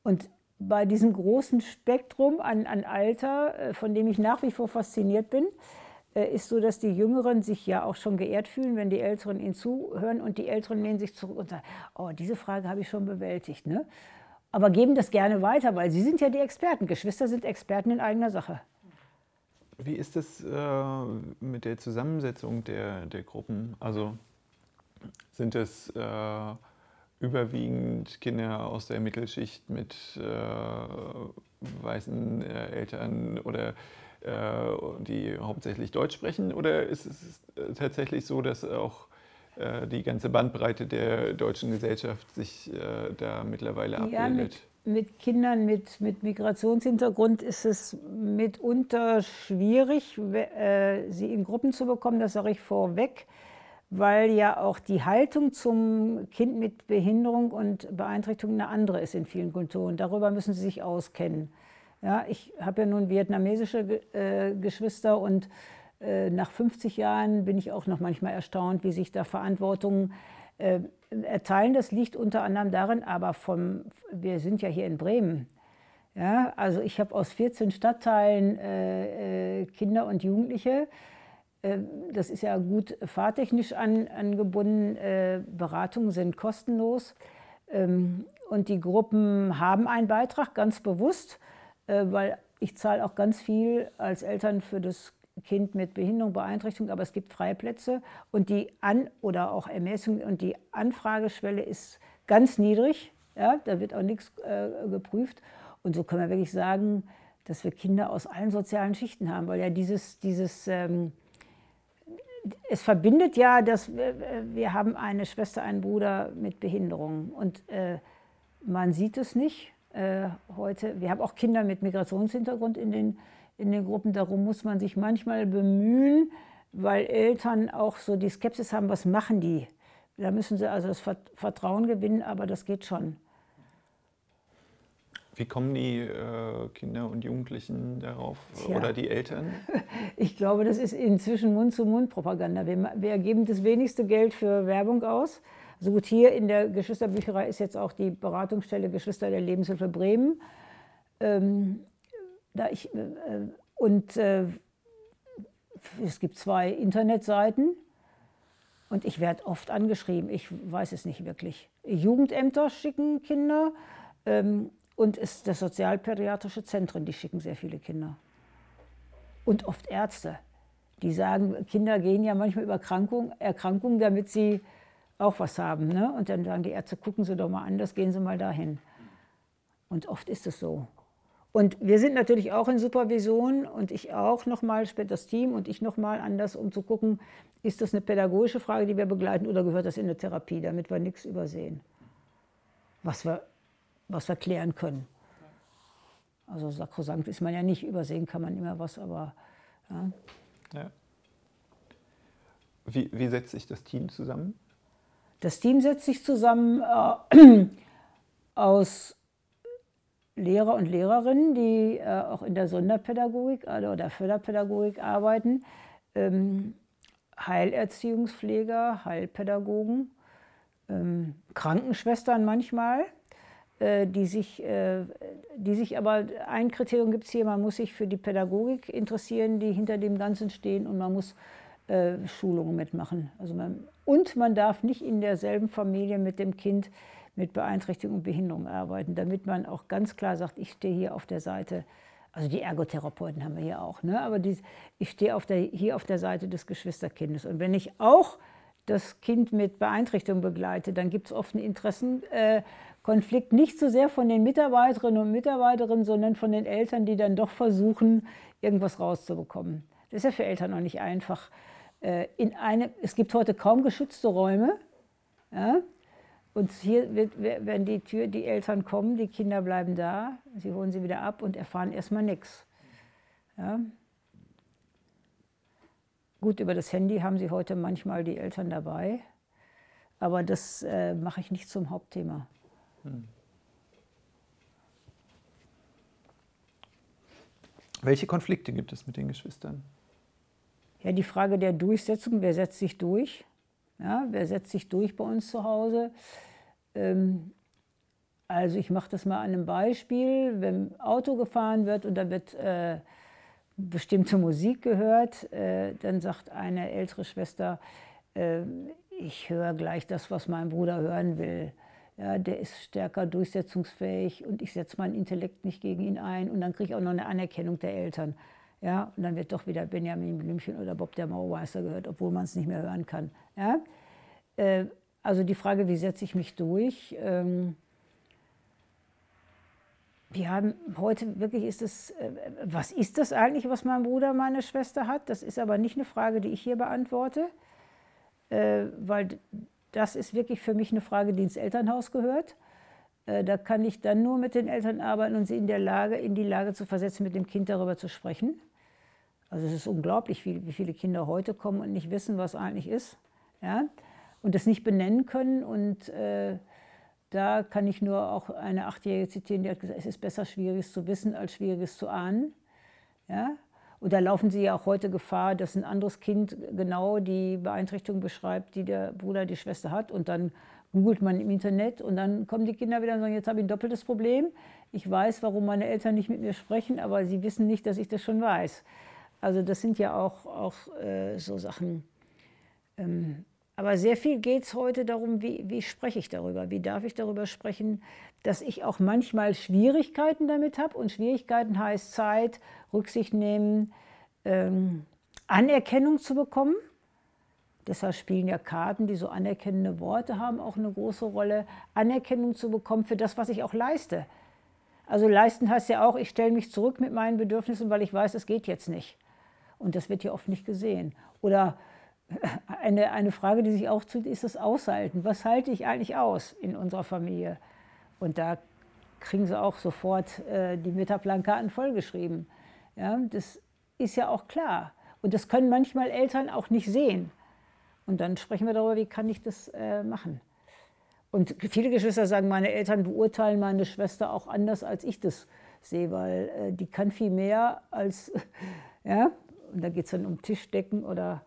Und bei diesem großen Spektrum an, an Alter, äh, von dem ich nach wie vor fasziniert bin, äh, ist so, dass die Jüngeren sich ja auch schon geehrt fühlen, wenn die Älteren ihnen zuhören und die Älteren lehnen sich zurück und sagen, oh, diese Frage habe ich schon bewältigt. Ne? Aber geben das gerne weiter, weil sie sind ja die Experten. Geschwister sind Experten in eigener Sache. Wie ist es äh, mit der Zusammensetzung der, der Gruppen? Also sind es äh, überwiegend Kinder aus der Mittelschicht mit äh, weißen äh, Eltern oder äh, die hauptsächlich Deutsch sprechen? Oder ist es tatsächlich so, dass auch äh, die ganze Bandbreite der deutschen Gesellschaft sich da mittlerweile abbildet? Ja, mit, mit Kindern mit, mit Migrationshintergrund ist es mitunter schwierig, äh, sie in Gruppen zu bekommen, das sage ich vorweg, weil ja auch die Haltung zum Kind mit Behinderung und Beeinträchtigung eine andere ist in vielen Kulturen. Darüber müssen sie sich auskennen. Ja, ich habe ja nun vietnamesische äh, Geschwister und äh, nach 50 Jahren bin ich auch noch manchmal erstaunt, wie sich da Verantwortung äh, erteilen. Das liegt unter anderem darin, aber vom, wir sind ja hier in Bremen. Ja, also ich habe aus 14 Stadtteilen äh, äh, Kinder und Jugendliche. Äh, das ist ja gut fahrtechnisch an, angebunden. Äh, Beratungen sind kostenlos. Ähm, und die Gruppen haben einen Beitrag, ganz bewusst, weil ich zahle auch ganz viel als Eltern für das Kind mit Behinderung, Beeinträchtigung, aber es gibt Freiplätze und die An- oder auch Ermessung und die Anfrageschwelle ist ganz niedrig. Ja, da wird auch nichts äh, geprüft. Und so können wir wirklich sagen, dass wir Kinder aus allen sozialen Schichten haben, weil ja dieses, dieses ähm, es verbindet ja, dass wir, wir, haben eine Schwester, einen Bruder mit Behinderung und äh, man sieht es nicht äh, heute. Wir haben auch Kinder mit Migrationshintergrund in den in den Gruppen. Darum muss man sich manchmal bemühen, weil Eltern auch so die Skepsis haben, was machen die? Da müssen sie also das Vertrauen gewinnen, aber das geht schon. Wie kommen die äh, Kinder und Jugendlichen darauf Tja. oder die Eltern? (laughs) Ich glaube, das ist inzwischen Mund-zu-Mund-Propaganda. Wir, wir, geben das wenigste Geld für Werbung aus. Also gut, hier in der Geschwisterbücherei ist jetzt auch die Beratungsstelle Geschwister der Lebenshilfe Bremen. Ähm, da ich, äh, und äh, es gibt zwei Internetseiten und ich werde oft angeschrieben. Ich weiß es nicht wirklich. Jugendämter schicken Kinder ähm, und es das sozialpädiatrische Zentren, die schicken sehr viele Kinder. Und oft Ärzte, die sagen, Kinder gehen ja manchmal über Erkrankungen, Erkrankungen damit sie auch was haben. Ne? Und dann sagen die Ärzte, gucken Sie doch mal an, das gehen Sie mal dahin. Und oft ist es so. Und wir sind natürlich auch in Supervision und ich auch nochmal, später das Team und ich nochmal anders, um zu gucken, ist das eine pädagogische Frage, die wir begleiten oder gehört das in eine Therapie, damit wir nichts übersehen, was wir, was wir klären können. Also sakrosankt ist man ja nicht, übersehen kann man immer was, aber ja. ja. Wie, wie setzt sich das Team zusammen? Das Team setzt sich zusammen äh, (clears throat) aus Lehrer und Lehrerinnen, die äh, auch in der Sonderpädagogik oder Förderpädagogik arbeiten, ähm, Heilerziehungspfleger, Heilpädagogen, ähm, Krankenschwestern manchmal, äh, die, sich, äh, die sich aber, ein Kriterium gibt es hier, man muss sich für die Pädagogik interessieren, die hinter dem Ganzen stehen und man muss äh, Schulungen mitmachen. Also man, und man darf nicht in derselben Familie mit dem Kind mit Beeinträchtigung und Behinderung arbeiten, damit man auch ganz klar sagt, ich stehe hier auf der Seite, also die Ergotherapeuten haben wir hier auch, ne? aber die, ich stehe auf der, hier auf der Seite des Geschwisterkindes. Und wenn ich auch das Kind mit Beeinträchtigung begleite, dann gibt es oft einen Interessenkonflikt, äh, nicht so sehr von den Mitarbeiterinnen und Mitarbeitern, sondern von den Eltern, die dann doch versuchen, irgendwas rauszubekommen. Das ist ja für Eltern auch nicht einfach. Äh, in eine, es gibt heute kaum geschützte Räume. Ja? Und hier wird, wenn die Tür, die Eltern kommen, die Kinder bleiben da, sie holen sie wieder ab und erfahren erstmal nichts. Ja? Gut, über das Handy haben sie heute manchmal die Eltern dabei, aber das äh, mache ich nicht zum Hauptthema. Hm. Welche Konflikte gibt es mit den Geschwistern? Ja, die Frage der Durchsetzung, wer setzt sich durch? Ja, wer setzt sich durch bei uns zu Hause? Ähm, also ich mache das mal an einem Beispiel. Wenn Auto gefahren wird und da wird äh, bestimmte Musik gehört, äh, dann sagt eine ältere Schwester, äh, ich höre gleich das, was mein Bruder hören will. Ja, der ist stärker durchsetzungsfähig und ich setze meinen Intellekt nicht gegen ihn ein und dann kriege ich auch noch eine Anerkennung der Eltern. Ja, und dann wird doch wieder Benjamin Blümchen oder Bob der Maumeister gehört, obwohl man es nicht mehr hören kann. Ja? Äh, also die Frage, wie setze ich mich durch? Ähm, wir haben heute wirklich ist es, äh, was ist das eigentlich, was mein Bruder, meine Schwester hat? Das ist aber nicht eine Frage, die ich hier beantworte, äh, weil das ist wirklich für mich eine Frage, die ins Elternhaus gehört. Äh, da kann ich dann nur mit den Eltern arbeiten und sie in der Lage, in die Lage zu versetzen, mit dem Kind darüber zu sprechen. Also es ist unglaublich, wie, viele Kinder heute kommen und nicht wissen, was eigentlich ist. Ja? Und das nicht benennen können und äh, da kann ich nur auch eine Achtjährige zitieren, die hat gesagt, es ist besser, Schwieriges zu wissen, als Schwieriges zu ahnen. Ja? Und da laufen sie ja auch heute Gefahr, dass ein anderes Kind genau die Beeinträchtigung beschreibt, die der Bruder, die Schwester hat. Und dann googelt man im Internet und dann kommen die Kinder wieder und sagen, jetzt habe ich ein doppeltes Problem. Ich weiß, warum meine Eltern nicht mit mir sprechen, aber sie wissen nicht, dass ich das schon weiß. Also das sind ja auch, auch äh, so Sachen, ähm, aber sehr viel geht es heute darum, wie, wie spreche ich darüber, wie darf ich darüber sprechen, dass ich auch manchmal Schwierigkeiten damit habe. Und Schwierigkeiten heißt Zeit, Rücksicht nehmen, ähm, Anerkennung zu bekommen. Deshalb spielen ja Karten, die so anerkennende Worte haben, auch eine große Rolle. Anerkennung zu bekommen für das, was ich auch leiste. Also leisten heißt ja auch, ich stelle mich zurück mit meinen Bedürfnissen, weil ich weiß, es geht jetzt nicht. Und das wird ja oft nicht gesehen. Oder eine, eine Frage, die sich auch tut, ist das Aushalten. Was halte ich eigentlich aus in unserer Familie? Und da kriegen sie auch sofort äh, die Metaplankarten vollgeschrieben. Ja, das ist ja auch klar. Und das können manchmal Eltern auch nicht sehen. Und dann sprechen wir darüber, wie kann ich das äh, machen. Und viele Geschwister sagen, meine Eltern beurteilen meine Schwester auch anders, als ich das sehe, weil äh, die kann viel mehr als, (laughs) ja, und da geht es dann um Tischdecken oder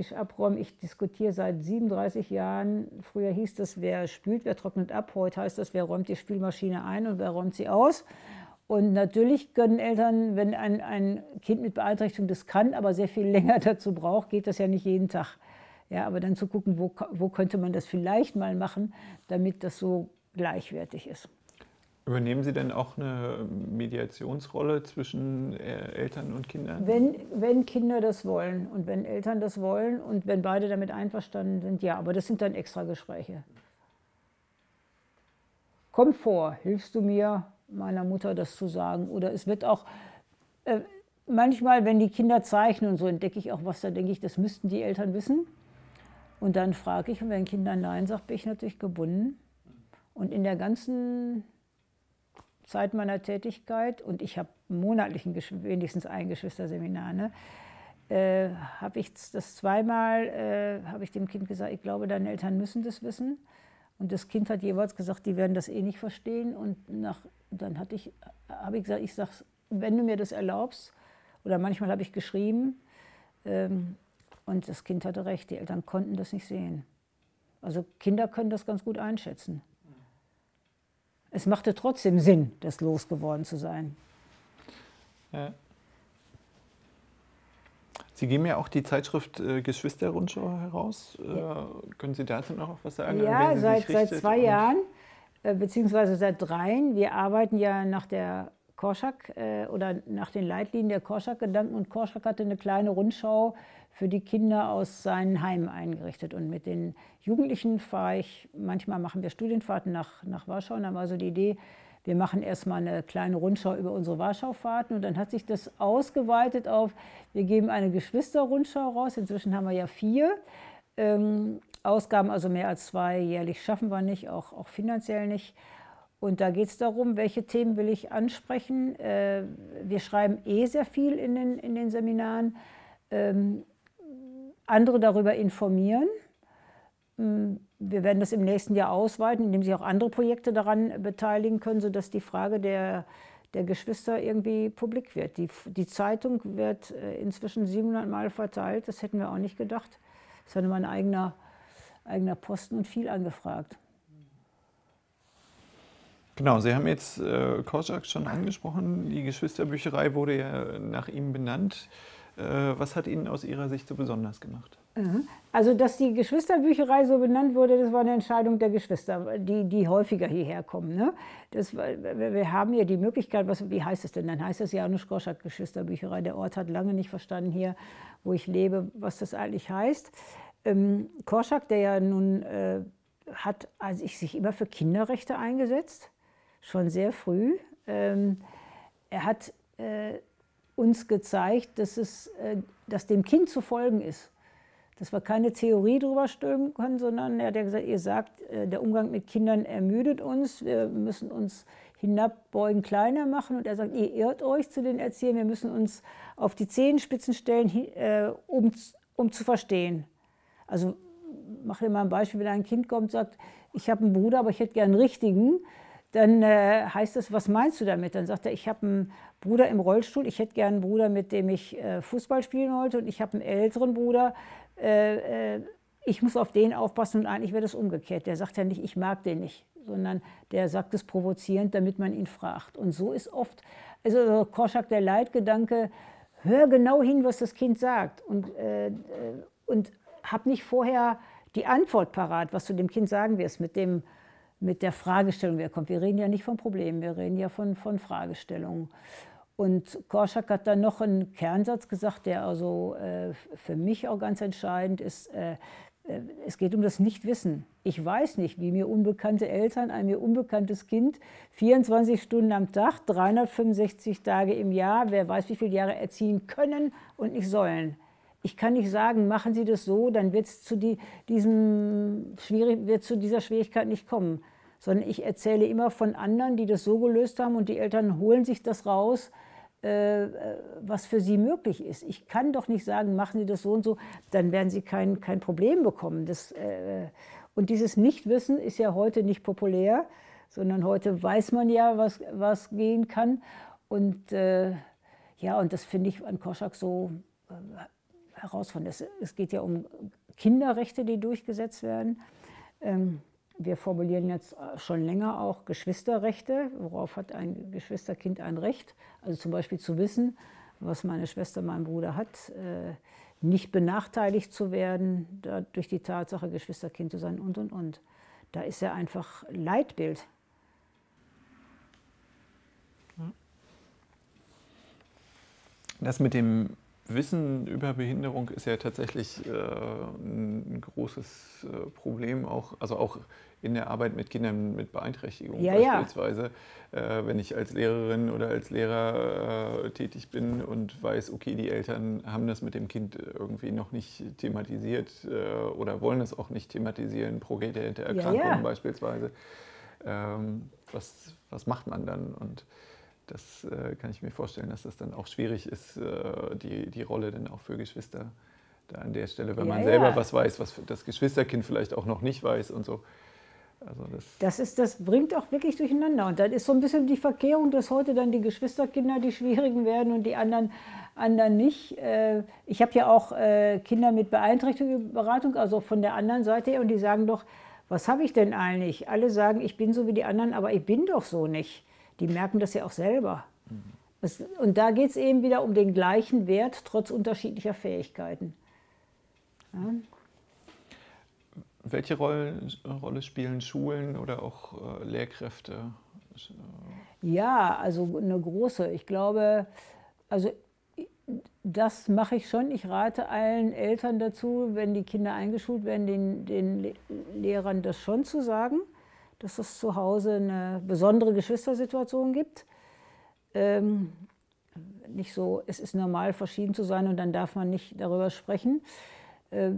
Tisch abräumen. Ich diskutiere seit 37 Jahren. Früher hieß das, wer spült, wer trocknet ab. Heute heißt das, wer räumt die Spülmaschine ein und wer räumt sie aus. Und natürlich können Eltern, wenn ein, ein Kind mit Beeinträchtigung das kann, aber sehr viel (laughs) länger dazu braucht, geht das ja nicht jeden Tag. Ja, aber dann zu gucken, wo, wo könnte man das vielleicht mal machen, damit das so gleichwertig ist. Übernehmen Sie denn auch eine Mediationsrolle zwischen äh, Eltern und Kindern? Wenn, wenn Kinder das wollen und wenn Eltern das wollen und wenn beide damit einverstanden sind, ja, aber das sind dann extra Gespräche. Kommt vor, hilfst du mir, meiner Mutter das zu sagen? Oder es wird auch, äh, manchmal, wenn die Kinder zeichnen und so, entdecke ich auch was, da denke ich, das müssten die Eltern wissen. Und dann frage ich, und wenn Kinder Nein sagt, bin ich natürlich gebunden. Und in der ganzen Zeit meiner Tätigkeit, und ich habe monatlich wenigstens ein Geschwisterseminar, ne, äh, habe ich das zweimal, äh, habe ich dem Kind gesagt, ich glaube, deine Eltern müssen das wissen. Und das Kind hat jeweils gesagt, die werden das eh nicht verstehen. Und nach, dann ich, habe ich gesagt, ich sage, wenn du mir das erlaubst, oder manchmal habe ich geschrieben, ähm, und das Kind hatte recht, die Eltern konnten das nicht sehen. Also Kinder können das ganz gut einschätzen es machte trotzdem Sinn, das losgeworden zu sein. Ja. Sie geben ja auch die Zeitschrift äh, Geschwisterrundschau heraus. Äh. Können Sie dazu noch was sagen? Ja, seit, seit zwei Jahren, äh, beziehungsweise seit dreien. Wir arbeiten ja nach der Korschak äh, oder nach den Leitlinien der Korschak-Gedanken und Korschak hatte eine kleine Rundschau für die Kinder aus seinen Heimen eingerichtet. Und mit den Jugendlichen fahre ich, manchmal machen wir Studienfahrten nach, nach Warschau und dann war so die Idee, wir machen erstmal eine kleine Rundschau über unsere Warschau-Fahrten und dann hat sich das ausgeweitet auf, wir geben eine Geschwister-Rundschau raus, inzwischen haben wir ja vier. Ähm, Ausgaben, also mehr als zwei jährlich schaffen wir nicht, auch, auch finanziell nicht. Und da geht es darum, welche Themen will ich ansprechen. Äh, wir schreiben eh sehr viel in den, in den Seminaren. Ähm, andere darüber informieren. Hm, wir werden das im nächsten Jahr ausweiten, indem sich auch andere Projekte daran beteiligen können, sodass die Frage der, der Geschwister irgendwie publik wird. Die, die Zeitung wird äh, inzwischen 700 Mal verteilt, das hätten wir auch nicht gedacht. Das ja mein eigener, eigener Posten und viel angefragt. Genau, Sie haben jetzt äh, Korczak schon angesprochen. Die Geschwisterbücherei wurde ja nach ihm benannt. Äh, was hat Ihnen aus Ihrer Sicht so besonders gemacht? Mhm. Also, dass die Geschwisterbücherei so benannt wurde, das war eine Entscheidung der Geschwister, die, die häufiger hierher kommen. Ne? Das, wir haben ja die Möglichkeit, was, wie heißt es denn? Dann heißt es Janusz Korczak Geschwisterbücherei. Der Ort hat lange nicht verstanden hier, wo ich lebe, was das eigentlich heißt. Ähm, Korczak, der ja nun äh, hat also ich, sich immer für Kinderrechte eingesetzt schon sehr früh. Ähm, er hat äh, uns gezeigt, dass, es, äh, dass dem Kind zu folgen ist. Dass wir keine Theorie drüber stülpen können, sondern er hat gesagt, ihr sagt, äh, der Umgang mit Kindern ermüdet uns, wir müssen uns hinabbeugen, kleiner machen. Und er sagt, ihr irrt euch zu den Erziehern, wir müssen uns auf die Zehenspitzen stellen, um, um zu verstehen. Also mache dir mal ein Beispiel, wenn ein Kind kommt und sagt, ich habe einen Bruder, aber ich hätte gern einen richtigen, dann äh, heißt es, was meinst du damit? Dann sagt er, ich habe einen Bruder im Rollstuhl, ich hätte gerne einen Bruder, mit dem ich äh, Fußball spielen wollte und ich habe einen älteren Bruder, äh, äh, ich muss auf den aufpassen und eigentlich wäre das umgekehrt. Der sagt ja nicht, ich mag den nicht, sondern der sagt es provozierend, damit man ihn fragt. Und so ist oft, also Korschak, der Leitgedanke, hör genau hin, was das Kind sagt und, äh, äh, und hab nicht vorher die Antwort parat, was du dem Kind sagen wirst mit dem mit der Fragestellung, wer kommt. Wir reden ja nicht von Problemen, wir reden ja von, von Fragestellungen. Und Korschak hat dann noch einen Kernsatz gesagt, der also äh, für mich auch ganz entscheidend ist. Äh, äh, es geht um das Nichtwissen. Ich weiß nicht, wie mir unbekannte Eltern, ein mir unbekanntes Kind, 24 Stunden am Tag, 365 Tage im Jahr, wer weiß, wie viele Jahre erziehen können und nicht sollen. Ich kann nicht sagen, machen Sie das so, dann wird es zu, die, zu dieser Schwierigkeit nicht kommen. Sondern ich erzähle immer von anderen, die das so gelöst haben und die Eltern holen sich das raus, was für sie möglich ist. Ich kann doch nicht sagen, machen Sie das so und so, dann werden Sie kein, kein Problem bekommen. Das, äh, und dieses Nichtwissen ist ja heute nicht populär, sondern heute weiß man ja, was, was gehen kann. Und äh, ja, und das finde ich an Koschak so äh, herausfordernd. Es, es geht ja um Kinderrechte, die durchgesetzt werden. Ähm, wir formulieren jetzt schon länger auch Geschwisterrechte. Worauf hat ein Geschwisterkind ein Recht? Also zum Beispiel zu wissen, was meine Schwester, mein Bruder hat, äh, nicht benachteiligt zu werden durch die Tatsache, Geschwisterkind zu sein und, und, und. Da ist er einfach Leitbild. Das mit dem Wissen über Behinderung ist ja tatsächlich äh, ein großes äh, Problem, auch, also auch in der Arbeit mit Kindern mit Beeinträchtigung ja, beispielsweise. Ja. Äh, wenn ich als Lehrerin oder als Lehrer äh, tätig bin und weiß, okay, die Eltern haben das mit dem Kind irgendwie noch nicht thematisiert äh, oder wollen es auch nicht thematisieren, progenitäre Erkrankungen ja, beispielsweise. Ähm, was, was macht man dann? Und das äh, kann ich mir vorstellen, dass das dann auch schwierig ist, äh, die, die Rolle dann auch für Geschwister da an der Stelle, wenn ja, man selber ja. was weiß, was das Geschwisterkind vielleicht auch noch nicht weiß und so. Also das, das, ist, das bringt auch wirklich durcheinander. Und dann ist so ein bisschen die Verkehrung, dass heute dann die Geschwisterkinder die Schwierigen werden und die anderen, anderen nicht. Äh, ich habe ja auch äh, Kinder mit Beeinträchtigungsberatung, also von der anderen Seite her, und die sagen doch, was habe ich denn eigentlich? Alle sagen, ich bin so wie die anderen, aber ich bin doch so nicht die merken das ja auch selber. Mhm. und da geht es eben wieder um den gleichen Wert trotz unterschiedlicher Fähigkeiten. Ja. Welche Rolle, Rolle, spielen Schulen oder auch äh, Lehrkräfte? Ja, also eine große. Ich glaube, also das mache ich schon. Ich rate allen Eltern dazu, wenn die Kinder eingeschult werden, den, den Lehrern das schon zu sagen dass es zu Hause eine besondere Geschwistersituation gibt. Ähm, nicht so, es ist normal, verschieden zu sein und dann darf man nicht darüber sprechen. Äh,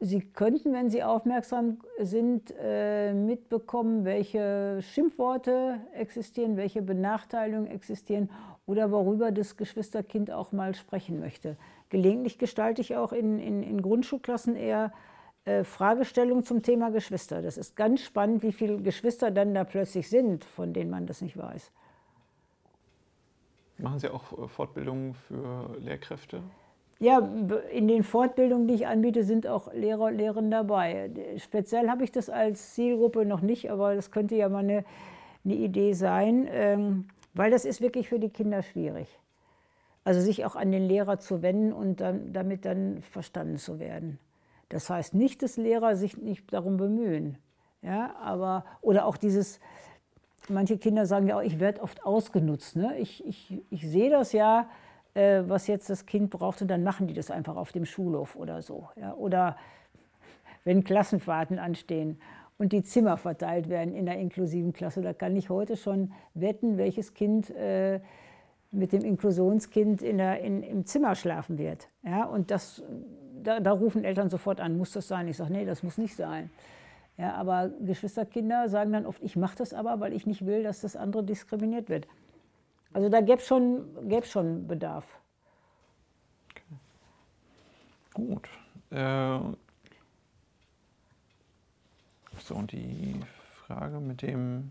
Sie könnten, wenn Sie aufmerksam sind, äh, mitbekommen, welche Schimpfworte existieren, welche Benachteiligungen existieren oder worüber das Geschwisterkind auch mal sprechen möchte. gelegentlich gestalte ich auch in, in, in Grundschulklassen eher äh, Fragestellungen zum Thema Geschwister. Das ist ganz spannend, wie viele Geschwister dann da plötzlich sind, von denen man das nicht weiß. Machen Sie auch äh, Fortbildungen für Lehrkräfte? Ja, in den Fortbildungen, die ich anbiete, sind auch Lehrer und Lehrerinnen dabei. Speziell habe ich das als Zielgruppe noch nicht, aber das könnte ja mal eine, eine Idee sein, ähm, weil das ist wirklich für die Kinder schwierig. Also sich auch an den Lehrer zu wenden und dann, damit dann verstanden zu werden. Das heißt nicht, dass Lehrer sich nicht darum bemühen. Ja, aber, oder auch dieses, manche Kinder sagen ja auch, ich werde oft ausgenutzt. Ne? Ich, ich, ich sehe das ja, äh, was jetzt das Kind braucht und dann machen die das einfach auf dem Schulhof oder so. Ja? Oder wenn Klassenfahrten anstehen und die Zimmer verteilt werden in der inklusiven Klasse, da kann ich heute schon wetten, welches Kind äh, mit dem Inklusionskind in der, in, im Zimmer schlafen wird. Ja? Und das, da, da rufen Eltern sofort an, muss das sein? Ich sage, nee, das muss nicht sein. Ja, aber Geschwisterkinder sagen dann oft, ich mache das aber, weil ich nicht will, dass das andere diskriminiert wird. Also da gäbe es schon, schon Bedarf. Okay. Gut. Äh, so, und die Frage mit dem,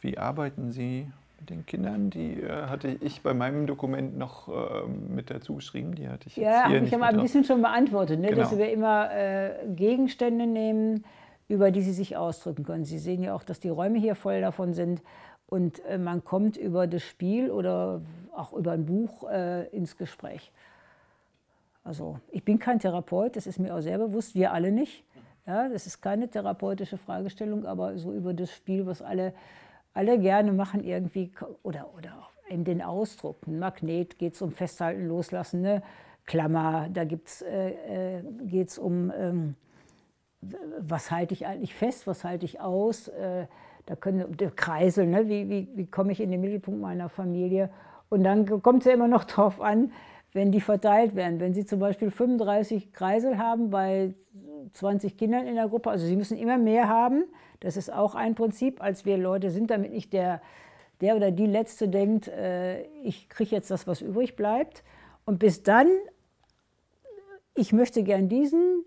wie arbeiten Sie mit den Kindern, die äh, hatte ich bei meinem Dokument noch äh, mit dazu geschrieben. Die hatte ich jetzt ja, hier nicht ich habe ein bisschen schon beantwortet, ne? genau. dass wir immer äh, Gegenstände nehmen, über die sie sich ausdrücken können. Sie sehen ja auch, dass die Räume hier voll davon sind. Und äh, man kommt über das Spiel oder auch über ein Buch äh, ins Gespräch. Also ich bin kein Therapeut, das ist mir auch sehr bewusst, wir alle nicht. Ja, das ist keine therapeutische Fragestellung, aber so über das Spiel, was alle alle gerne machen irgendwie, oder, oder eben den Ausdruck. Ein Magnet geht es um Festhalten, Loslassen, eine Klammer, da äh, äh, geht es um, ähm, was halte ich eigentlich fest, was halte ich aus. Äh, da können Kreisel, ne? wie, wie, wie komme ich in den Mittelpunkt meiner Familie. Und dann kommt es ja immer noch (laughs) darauf an, wenn die verteilt werden. Wenn Sie zum Beispiel 35 Kreisel haben bei 20 Kindern in der Gruppe, also Sie müssen immer mehr haben, das ist auch ein Prinzip, als wir Leute sind, damit nicht der, der oder die Letzte denkt, äh, ich kriege jetzt das, was übrig bleibt. Und bis dann, ich möchte gern diesen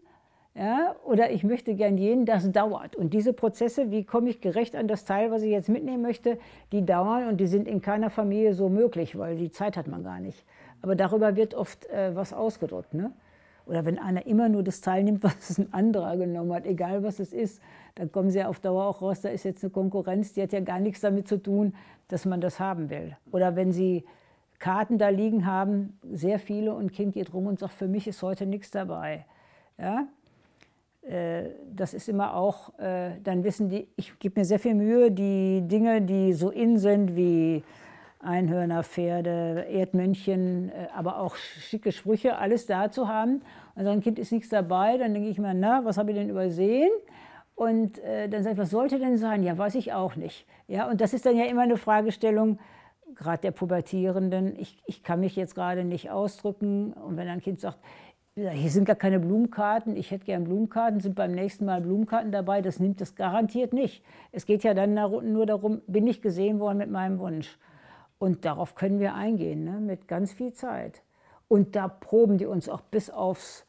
ja, oder ich möchte gern jenen, das dauert. Und diese Prozesse, wie komme ich gerecht an das Teil, was ich jetzt mitnehmen möchte, die dauern und die sind in keiner Familie so möglich, weil die Zeit hat man gar nicht. Aber darüber wird oft äh, was ausgedrückt. Ne? Oder wenn einer immer nur das teilnimmt, (laughs) was ein anderer genommen hat, egal was es ist, dann kommen sie ja auf Dauer auch raus, da ist jetzt eine Konkurrenz, die hat ja gar nichts damit zu tun, dass man das haben will. Oder wenn sie Karten da liegen haben, sehr viele, und Kind geht rum und sagt, für mich ist heute nichts dabei. Ja? Äh, das ist immer auch, äh, dann wissen die, ich gebe mir sehr viel Mühe, die Dinge, die so in sind, wie Einhörner, Pferde, Erdmännchen, äh, aber auch schicke Sprüche, alles da zu haben. Und so ein Kind ist nichts dabei, dann denke ich mir, na, was habe ich denn übersehen? Und dann sage ich, was sollte denn sein? Ja, weiß ich auch nicht. Ja, und das ist dann ja immer eine Fragestellung, gerade der Pubertierenden, ich, ich kann mich jetzt gerade nicht ausdrücken. Und wenn ein Kind sagt, hier sind gar keine Blumenkarten, ich hätte gerne Blumenkarten, sind beim nächsten Mal Blumenkarten dabei, das nimmt das garantiert nicht. Es geht ja dann nur darum, bin ich gesehen worden mit meinem Wunsch. Und darauf können wir eingehen, ne, mit ganz viel Zeit. Und da proben die uns auch bis aufs,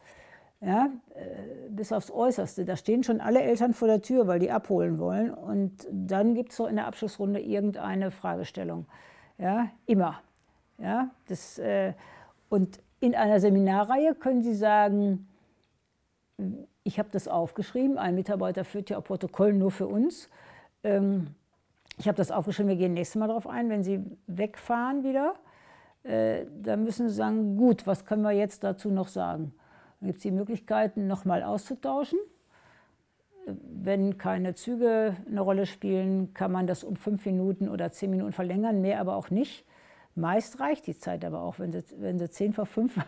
ja, äh, bis aufs Äußerste. Da stehen schon alle Eltern vor der Tür, weil die abholen wollen. Und dann gibt es so in der Abschlussrunde irgendeine Fragestellung. Ja, immer. Ja, das, äh, und in einer Seminarreihe können Sie sagen, ich habe das aufgeschrieben, ein Mitarbeiter führt ja auch Protokoll nur für uns. Ähm, ich habe das aufgeschrieben, wir gehen nächstes Mal darauf ein, wenn Sie wegfahren wieder, äh, dann müssen Sie sagen, gut, was können wir jetzt dazu noch sagen? Dann gibt es die Möglichkeiten, nochmal auszutauschen. Wenn keine Züge eine Rolle spielen, kann man das um fünf Minuten oder zehn Minuten verlängern, mehr aber auch nicht. Meist reicht die Zeit aber auch, wenn sie, wenn sie zehn vor fünf,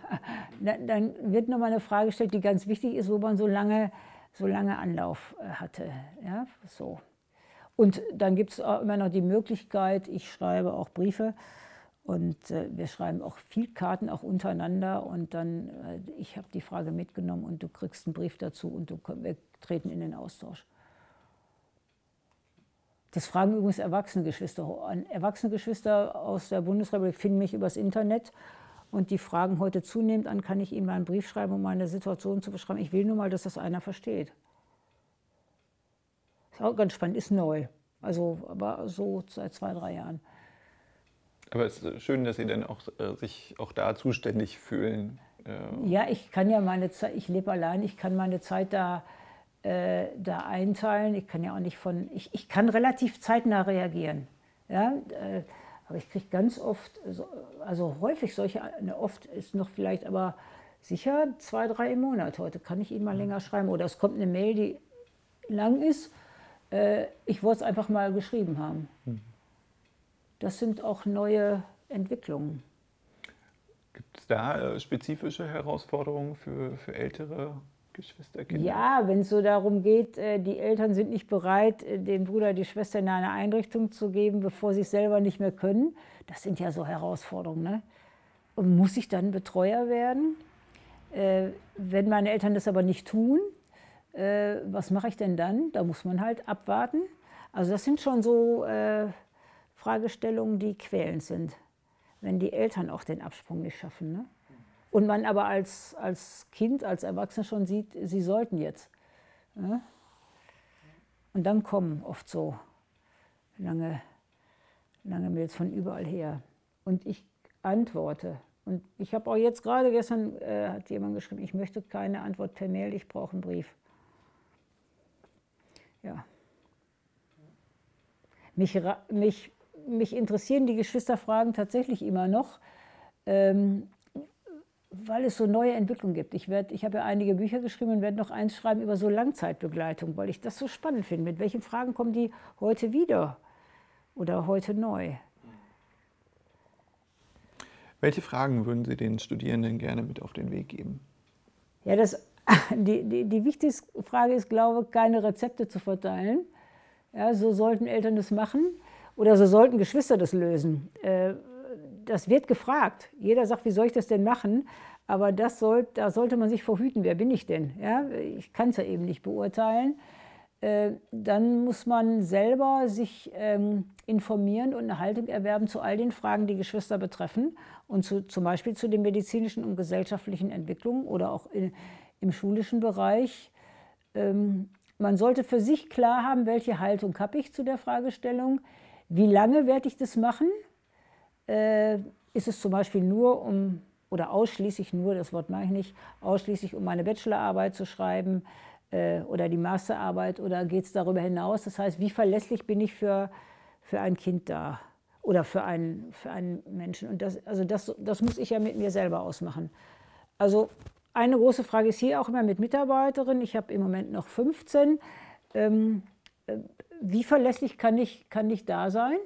dann, dann wird nochmal eine Frage gestellt, die ganz wichtig ist, wo man so lange, so lange Anlauf äh, hatte. Ja, so. Und dann gibt es immer noch die Möglichkeit, ich schreibe auch Briefe und äh, wir schreiben auch viel Karten auch untereinander und dann, äh, ich habe die Frage mitgenommen und du kriegst einen Brief dazu und du, wir treten in den Austausch. Das fragen übrigens Erwachsene Geschwister. Erwachsene Geschwister aus der Bundesrepublik finden mich übers Internet und die fragen heute zunehmend an, kann ich Ihnen mal einen Brief schreiben, um meine Situation zu beschreiben. Ich will nur mal, dass das einer versteht. Ist auch ganz spannend, ist neu. Also, aber so seit zwei, drei Jahren. Aber es ist schön, dass Sie dann auch äh, sich auch da zuständig fühlen. Äh. Ja, ich kann ja meine Zeit, ich lebe allein, ich kann meine Zeit da, äh, da einteilen. Ich kann ja auch nicht von, ich, ich kann relativ zeitnah reagieren. Ja, äh, aber ich kriege ganz oft, also häufig solche, ne, oft ist noch vielleicht, aber sicher zwei, drei im Monat. Heute kann ich Ihnen mal länger schreiben. Oder es kommt eine Mail, die lang ist. Äh, ich wollte es einfach mal geschrieben haben. Hm. Das sind auch neue Entwicklungen. Gibt es da äh, spezifische Herausforderungen für, für ältere Geschwisterkinder? Ja, wenn es so darum geht, äh, die Eltern sind nicht bereit, äh, den Bruder, die Schwester in eine Einrichtung zu geben, bevor sie es selber nicht mehr können. Das sind ja so Herausforderungen. Ne? Und muss ich dann Betreuer werden? Äh, wenn meine Eltern das aber nicht tun, was mache ich denn dann? Da muss man halt abwarten. Also das sind schon so Fragestellungen, die quälend sind, wenn die Eltern auch den Absprung nicht schaffen. Ne? Und man aber als, als Kind, als Erwachsener schon sieht, sie sollten jetzt. Ja? Und dann kommen oft so lange, lange Mails von überall her. Und ich antworte. Und ich habe auch jetzt gerade gestern, äh, hat jemand geschrieben, ich möchte keine Antwort per Mail, ich brauche einen Brief. Ja. Mich, mich, mich interessieren die Geschwisterfragen tatsächlich immer noch. Ähm, weil es so neue Entwicklungen gibt. Ich, werd, ich habe ja einige Bücher geschrieben und werde noch eins schreiben über so Langzeitbegleitung, weil ich das so spannend finde. Mit welchen Fragen kommen die heute wieder oder heute neu? Welche Fragen würden Sie den Studierenden gerne mit auf den Weg geben? Ja, das, (laughs) die, die, die wichtigste Frage ist, glaube ich, keine Rezepte zu verteilen. Ja, so sollten Eltern das machen oder so sollten Geschwister das lösen. Äh, das wird gefragt. Jeder sagt, wie soll ich das denn machen? Aber das soll, da sollte man sich verhüten. Wer bin ich denn? Ja, ich kann es ja eben nicht beurteilen. Äh, dann muss man selber sich ähm, informieren und eine Haltung erwerben zu all den Fragen, die Geschwister betreffen und zu, zum Beispiel zu den medizinischen und gesellschaftlichen Entwicklungen oder auch in, im schulischen Bereich. Ähm, man sollte für sich klar haben, welche Haltung habe ich zu der Fragestellung, wie lange werde ich das machen äh, ist es zum Beispiel nur um, oder ausschließlich nur, das Wort mache ich nicht, ausschließlich um meine Bachelorarbeit zu schreiben äh, oder die Masterarbeit oder geht es darüber hinaus? Das heißt, wie verlässlich bin ich für, für ein Kind da oder für einen, für einen Menschen? Und das, also das, das muss ich ja mit mir selber ausmachen. Also eine große Frage ist hier auch immer mit Mitarbeiterinnen. Ich habe im Moment noch 15. Ähm, äh, wie verlässlich kann ich, kann ich da sein?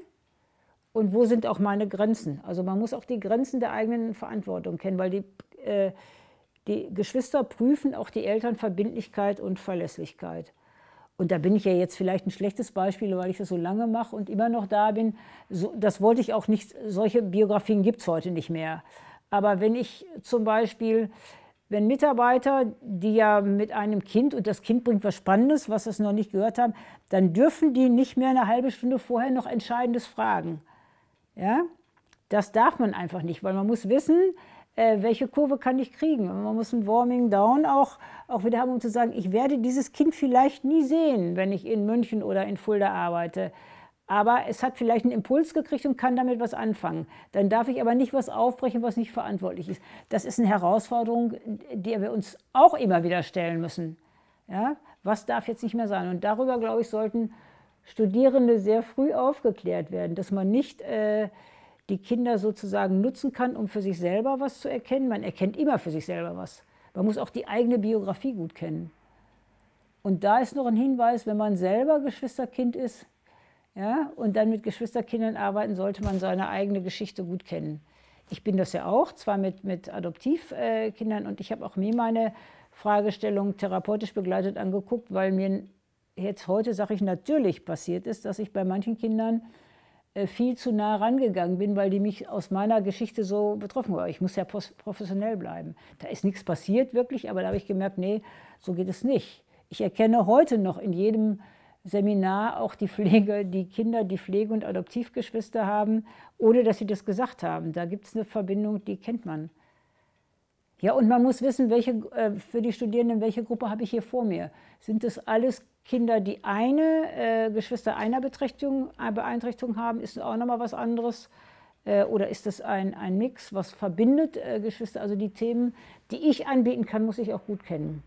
Und wo sind auch meine Grenzen. Also man muss auch die Grenzen der eigenen Verantwortung kennen, weil die, äh, die Geschwister prüfen auch die Eltern Verbindlichkeit und Verlässlichkeit. Und da bin ich ja jetzt vielleicht ein schlechtes Beispiel, weil ich das so lange mache und immer noch da bin. So, das wollte ich auch nicht, solche Biografien gibt es heute nicht mehr. Aber wenn ich zum Beispiel, wenn Mitarbeiter, die ja mit einem Kind und das Kind bringt was Spannendes, was sie noch nicht gehört haben, dann dürfen die nicht mehr eine halbe Stunde vorher noch Entscheidendes fragen. Ja? Das darf man einfach nicht, weil man muss wissen, äh, welche Kurve kann ich kriegen. Und man muss ein Warming Down auch, auch wieder haben, um zu sagen, ich werde dieses Kind vielleicht nie sehen, wenn ich in München oder in Fulda arbeite. Aber es hat vielleicht einen Impuls gekriegt und kann damit was anfangen. Dann darf ich aber nicht was aufbrechen, was nicht verantwortlich ist. Das ist eine Herausforderung, der wir uns auch immer wieder stellen müssen. Ja? Was darf jetzt nicht mehr sein? Und darüber, glaube ich, sollten Studierende sehr früh aufgeklärt werden, dass man nicht äh, die Kinder sozusagen nutzen kann, um für sich selber was zu erkennen. Man erkennt immer für sich selber was. Man muss auch die eigene Biografie gut kennen. Und da ist noch ein Hinweis, wenn man selber Geschwisterkind ist ja, und dann mit Geschwisterkindern arbeiten, sollte man seine eigene Geschichte gut kennen. Ich bin das ja auch, zwar mit, mit Adoptivkindern und ich habe auch mir meine Fragestellung therapeutisch begleitet angeguckt, weil mir jetzt heute, sage ich, natürlich passiert ist, dass ich bei manchen Kindern äh, viel zu nah rangegangen bin, weil die mich aus meiner Geschichte so betroffen waren. Ich muss ja professionell bleiben. Da ist nichts passiert wirklich, aber da habe ich gemerkt, nee, so geht es nicht. Ich erkenne heute noch in jedem Seminar auch die Pflege, die Kinder, die Pflege- und Adoptivgeschwister haben, ohne dass sie das gesagt haben. Da gibt es eine Verbindung, die kennt man. Ja, und man muss wissen, welche, äh, für die Studierenden, welche Gruppe habe ich hier vor mir? Sind das alles Kinder, die eine äh, Geschwister einer Beeinträchtigung, eine Beeinträchtigung haben? Ist auch nochmal was anderes? Äh, oder ist das ein, ein Mix, was verbindet äh, Geschwister? Also die Themen, die ich anbieten kann, muss ich auch gut kennen.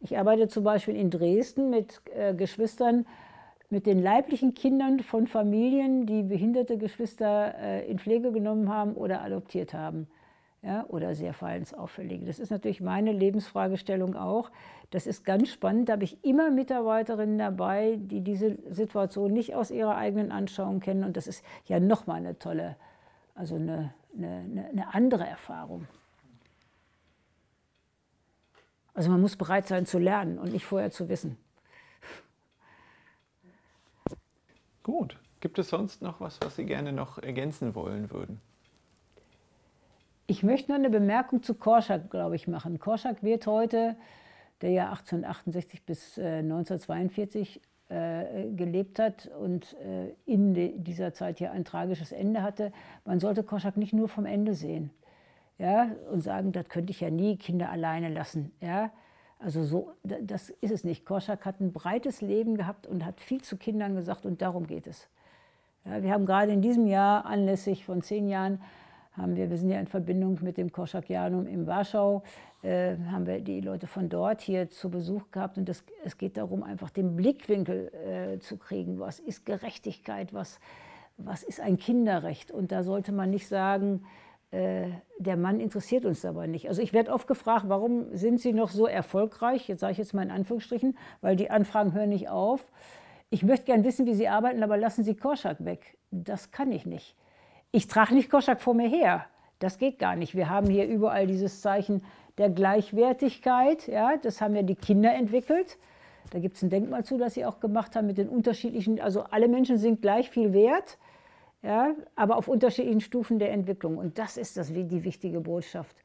Ich arbeite zum Beispiel in Dresden mit äh, Geschwistern, mit den leiblichen Kindern von Familien, die behinderte Geschwister äh, in Pflege genommen haben oder adoptiert haben ja, oder sehr verhaltensauffällige. Das ist natürlich meine Lebensfragestellung auch. Das ist ganz spannend. Da habe ich immer Mitarbeiterinnen dabei, die diese Situation nicht aus ihrer eigenen Anschauung kennen. Und das ist ja nochmal eine tolle, also eine, eine, eine andere Erfahrung. Also man muss bereit sein zu lernen und nicht vorher zu wissen. Gut. Gibt es sonst noch was, was Sie gerne noch ergänzen wollen würden? Ich möchte nur eine Bemerkung zu Korschak, glaube ich, machen. Korschak wird heute, der ja 1868 bis äh, 1942 äh, gelebt hat und äh, in dieser Zeit ja ein tragisches Ende hatte, man sollte Korschak nicht nur vom Ende sehen ja, und sagen, das könnte ich ja nie Kinder alleine lassen. Ja. Also so, das ist es nicht. Korschak hat ein breites Leben gehabt und hat viel zu Kindern gesagt und darum geht es. Ja, wir haben gerade in diesem Jahr anlässlich von zehn Jahren haben wir, wir sind ja in Verbindung mit dem Koschakianum in Warschau, äh, haben wir die Leute von dort hier zu Besuch gehabt und das, es geht darum, einfach den Blickwinkel äh, zu kriegen. Was ist Gerechtigkeit? Was, was ist ein Kinderrecht? Und da sollte man nicht sagen, äh, der Mann interessiert uns aber nicht. Also ich werde oft gefragt, warum sind Sie noch so erfolgreich? Jetzt sage ich jetzt mal in Anführungsstrichen, weil die Anfragen hören nicht auf. Ich möchte gern wissen, wie Sie arbeiten, aber lassen Sie Korschak weg. Das kann ich nicht. Ich trage nicht Koschak vor mir her. Das geht gar nicht. Wir haben hier überall dieses Zeichen der Gleichwertigkeit. Ja, das haben ja die Kinder entwickelt. Da gibt es ein Denkmal zu, das sie auch gemacht haben mit den unterschiedlichen, also alle Menschen sind gleich viel wert, ja, aber auf unterschiedlichen Stufen der Entwicklung. Und das ist das, die wichtige Botschaft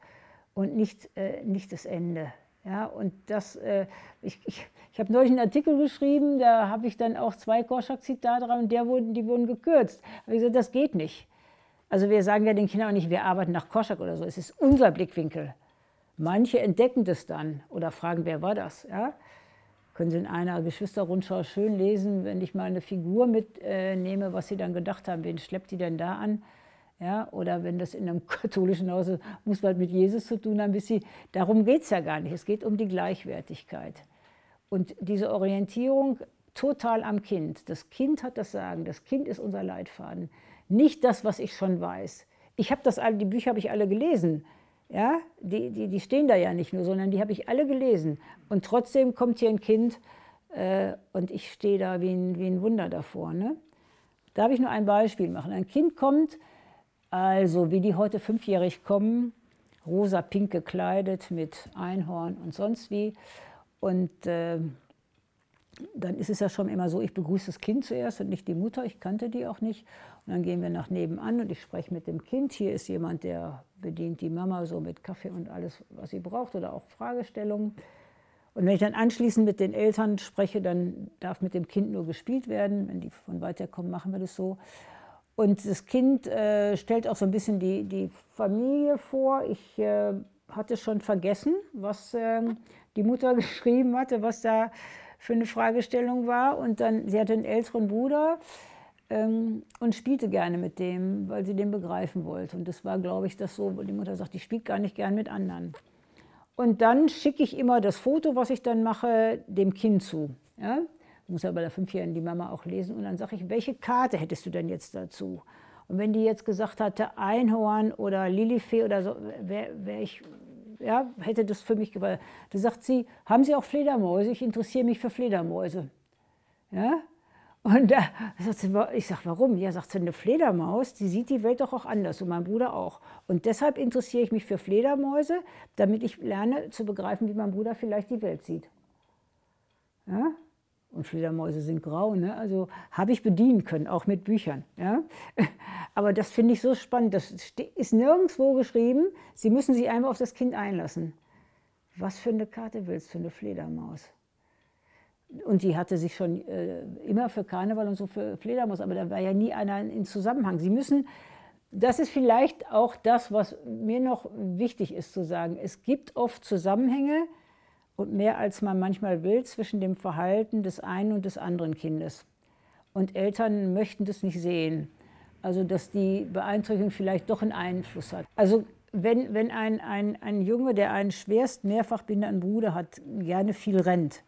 und nicht, äh, nicht das Ende. Ja, und das, äh, ich, ich, ich habe neulich einen Artikel geschrieben, da habe ich dann auch zwei Korschak-Zitate dran und der wurden, die wurden gekürzt. Habe ich gesagt, das geht nicht. Also wir sagen ja den Kindern auch nicht, wir arbeiten nach Koschak oder so. Es ist unser Blickwinkel. Manche entdecken das dann oder fragen, wer war das? Ja? Können Sie in einer Geschwisterrundschau schön lesen, wenn ich mal eine Figur mitnehme, äh, was Sie dann gedacht haben, wen schleppt die denn da an? Ja, oder wenn das in einem (laughs) katholischen Haus ist, muss man mit Jesus zu tun haben, bis sie, darum geht es ja gar nicht. Es geht um die Gleichwertigkeit. Und diese Orientierung total am Kind. Das Kind hat das Sagen, das Kind ist unser Leitfaden nicht das, was ich schon weiß. Ich habe das alle, die Bücher habe ich alle gelesen. Ja, die, die, die stehen da ja nicht nur, sondern die habe ich alle gelesen. Und trotzdem kommt hier ein Kind äh, und ich stehe da wie ein, wie ein Wunder davor. Ne? Darf ich nur ein Beispiel machen? Ein Kind kommt, also wie die heute fünfjährig kommen, rosa-pink gekleidet mit Einhorn und sonst wie. Und äh, dann ist es ja schon immer so, ich begrüße das Kind zuerst und nicht die Mutter, ich kannte die auch nicht. Und dann gehen wir nach nebenan und ich spreche mit dem Kind. Hier ist jemand, der bedient die Mama so mit Kaffee und alles, was sie braucht oder auch Fragestellungen. Und wenn ich dann anschließend mit den Eltern spreche, dann darf mit dem Kind nur gespielt werden. Wenn die von weiter kommen, machen wir das so. Und das Kind äh, stellt auch so ein bisschen die, die Familie vor. Ich äh, hatte schon vergessen, was äh, die Mutter (laughs) geschrieben hatte, was da für eine Fragestellung war. Und dann, sie hatte einen älteren Bruder, ähm, und spielte gerne mit dem, weil sie den begreifen wollte. Und das war, glaube ich, das so, wo die Mutter sagt, die spielt gar nicht gern mit anderen. Und dann schicke ich immer das Foto, was ich dann mache, dem Kind zu. Ja? Muss ja bei der Fünfjährigen die Mama auch lesen. Und dann sage ich, welche Karte hättest du denn jetzt dazu? Und wenn die jetzt gesagt hatte, Einhorn oder Lilifee oder so, wäre wär ich, ja, hätte das für mich gewollt. Da sagt sie, haben Sie auch Fledermäuse? Ich interessiere mich für Fledermäuse. Ja? Und da sagt sie, ich sage, warum? Ja, sagt sie, eine Fledermaus, die sieht die Welt doch auch anders und mein Bruder auch. Und deshalb interessiere ich mich für Fledermäuse, damit ich lerne zu begreifen, wie mein Bruder vielleicht die Welt sieht. Ja? Und Fledermäuse sind grau, ne? also habe ich bedienen können, auch mit Büchern. Ja? (laughs) Aber das finde ich so spannend. Das ist nirgendwo geschrieben. Sie müssen sich einmal auf das Kind einlassen. Was für eine Karte willst du, eine Fledermaus? Und die hatte sich schon äh, immer für Karneval und so für Fledermaus, aber da war ja nie einer in Zusammenhang. Sie müssen, das ist vielleicht auch das, was mir noch wichtig ist zu sagen. Es gibt oft Zusammenhänge und mehr als man manchmal will zwischen dem Verhalten des einen und des anderen Kindes. Und Eltern möchten das nicht sehen. Also, dass die Beeinträchtigung vielleicht doch einen Einfluss hat. Also, wenn, wenn ein, ein, ein Junge, der einen schwerst mehrfach behinderten Bruder hat, gerne viel rennt,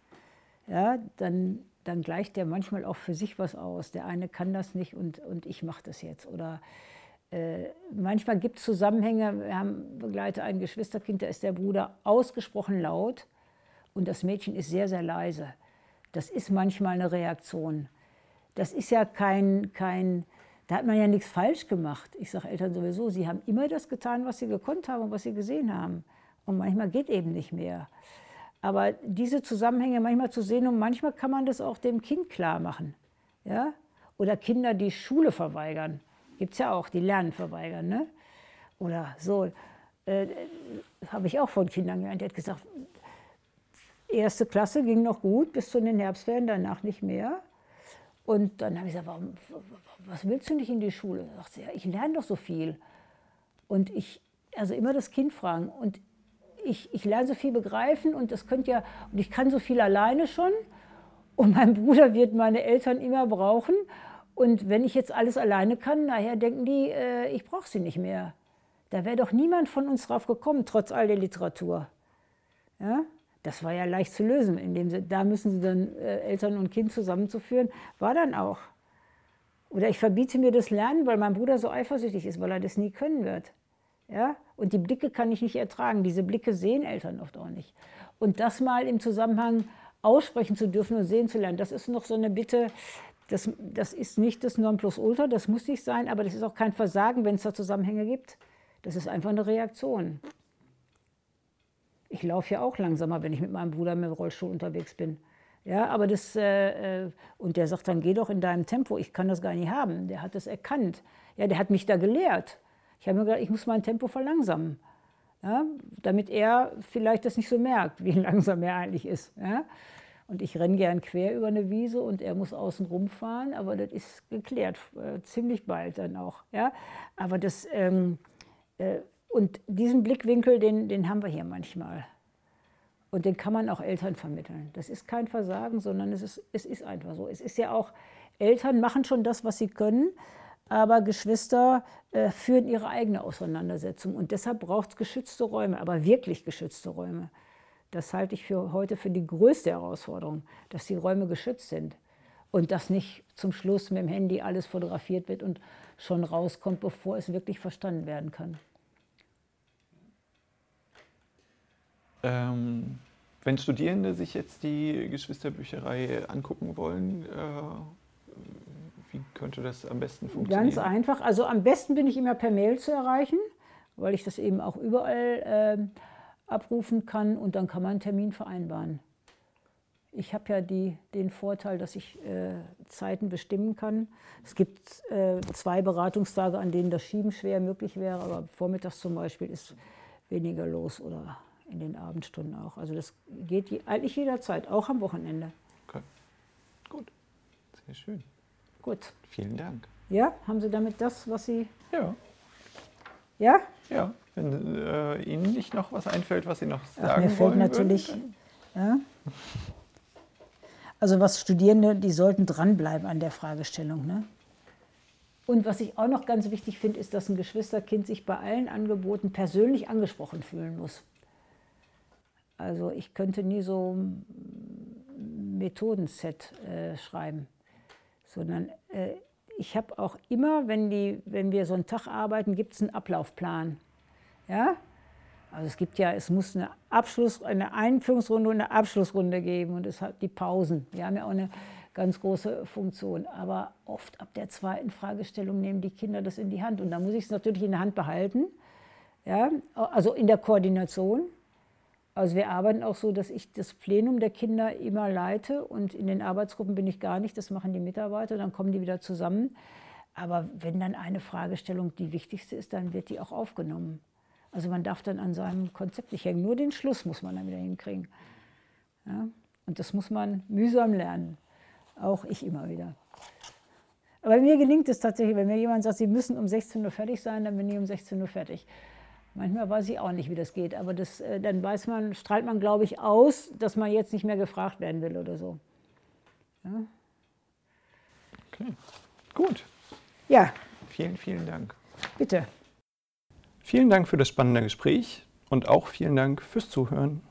ja, dann, dann gleicht der manchmal auch für sich was aus. Der eine kann das nicht und, und ich mache das jetzt. Oder äh, manchmal gibt es Zusammenhänge, wir haben begleitet ein Geschwisterkind, da ist der Bruder ausgesprochen laut und das Mädchen ist sehr, sehr leise. Das ist manchmal eine Reaktion. Das ist ja kein, kein da hat man ja nichts falsch gemacht. Ich sage Eltern sowieso, sie haben immer das getan, was sie gekonnt haben und was sie gesehen haben. Und manchmal geht eben nicht mehr. Aber diese Zusammenhänge manchmal zu sehen und manchmal kann man das auch dem Kind klar machen. Ja? Oder Kinder, die Schule verweigern. Gibt es ja auch, die Lernen verweigern. Ne? Oder so. Äh, Habe ich auch von Kindern gelernt. Die hat gesagt, erste Klasse ging noch gut bis zu den Herbstferien, danach nicht mehr. Und dann habe ich gesagt, warum, was willst du nicht in die Schule? Da sagt ja, ich lerne doch so viel. Und ich, also immer das Kind fragen. Und ich, ich lerne so viel begreifen und das könnt ja, und ich kann so viel alleine schon. Und mein (laughs) Bruder wird meine Eltern immer brauchen. Und wenn ich jetzt alles alleine kann, nachher denken die, äh, ich brauche sie nicht mehr. Da wäre doch niemand von uns drauf gekommen, trotz all der Literatur. Ja? Das war ja leicht zu lösen, indem sie, da müssen sie dann äh, Eltern und Kind zusammenzuführen, war dann auch. Oder ich verbiete mir das Lernen, weil mein Bruder so eifersüchtig ist, weil er das nie können wird. Ja? Und die Blicke kann ich nicht ertragen. Diese Blicke sehen Eltern oft auch nicht. Und das mal im Zusammenhang aussprechen zu dürfen und sehen zu lernen, das ist noch so eine Bitte, das, das ist nicht das Nonplusultra, das muss nicht sein, aber das ist auch kein Versagen, wenn es da Zusammenhänge gibt. Das ist einfach eine Reaktion. Ich laufe ja auch langsamer, wenn ich mit meinem Bruder mit dem Rollstuhl unterwegs bin. Ja, aber das, äh, äh, und der sagt dann, geh doch in deinem Tempo, ich kann das gar nicht haben. Der hat das erkannt. Ja, der hat mich da gelehrt. Ich habe mir gedacht, ich muss mein Tempo verlangsamen, ja, damit er vielleicht das nicht so merkt, wie langsam er eigentlich ist. Ja. Und ich renne gern quer über eine Wiese und er muss außen rumfahren, aber das ist geklärt, äh, ziemlich bald dann auch. Ja. Aber das, ähm, äh, und diesen Blickwinkel, den, den haben wir hier manchmal. Und den kann man auch Eltern vermitteln. Das ist kein Versagen, sondern es ist, es ist einfach so. Es ist ja auch, Eltern machen schon das, was sie können, aber Geschwister äh, führen ihre eigene Auseinandersetzung. Und deshalb braucht es geschützte Räume, aber wirklich geschützte Räume. Das halte ich für heute für die größte Herausforderung, dass die Räume geschützt sind und dass nicht zum Schluss mit dem Handy alles fotografiert wird und schon rauskommt, bevor es wirklich verstanden werden kann. Ähm, wenn Studierende sich jetzt die Geschwisterbücherei angucken wollen, äh, wie könnte das am besten funktionieren? Ganz einfach. Also am besten bin ich immer per Mail zu erreichen, weil ich das eben auch überall äh, abrufen kann und dann kann man einen Termin vereinbaren. Ich habe ja die, den Vorteil, dass ich äh, Zeiten bestimmen kann. Es gibt äh, zwei Beratungstage, an denen das Schieben schwer möglich wäre, aber vormittags zum Beispiel ist weniger los oder in den Abendstunden auch. Also das geht je, eigentlich jederzeit, auch am Wochenende. Okay. Gut, sehr schön. Gut. Vielen Dank. Ja, haben Sie damit das, was Sie... Ja. Ja? Ja, wenn äh, Ihnen nicht noch was einfällt, was Sie noch sagen Ach, mir fällt natürlich, ja. Also was Studierende, die sollten dranbleiben an der Fragestellung. Ne? Und was ich auch noch ganz wichtig finde, ist, dass ein Geschwisterkind sich bei allen Angeboten persönlich angesprochen fühlen muss. Also ich könnte nie so ein Methodenset äh, schreiben, sondern äh, ich habe auch immer, wenn, die, wenn wir so einen Tag arbeiten, gibt es einen Ablaufplan. Ja? Also es gibt ja, es muss eine Abschluss, eine Einführungsrunde und eine Abschlussrunde geben und es hat die Pausen. Die haben ja auch eine ganz große Funktion. Aber oft ab der zweiten Fragestellung nehmen die Kinder das in die Hand und da muss ich es natürlich in der Hand behalten. Ja? Also in der Koordination. Also wir arbeiten auch so, dass ich das Plenum der Kinder immer leite und in den Arbeitsgruppen bin ich gar nicht, das machen die Mitarbeiter, dann kommen die wieder zusammen. Aber wenn dann eine Fragestellung die wichtigste ist, dann wird die auch aufgenommen. Also man darf dann an seinem Konzept nicht hängen, nur den Schluss muss man dann wieder hinkriegen. Ja? Und das muss man mühsam lernen. Auch ich immer wieder. Aber mir gelingt es tatsächlich, wenn mir jemand sagt, Sie müssen um 16 Uhr fertig sein, dann bin ich um 16 Uhr fertig. Manchmal weiß ich auch nicht, wie das geht, aber das, äh, dann weiß man, strahlt man, glaube ich, aus, dass man jetzt nicht mehr gefragt werden will oder so. Ja? Okay, gut. Ja. Vielen, vielen Dank. Bitte. Vielen Dank für das spannende Gespräch und auch vielen Dank fürs Zuhören.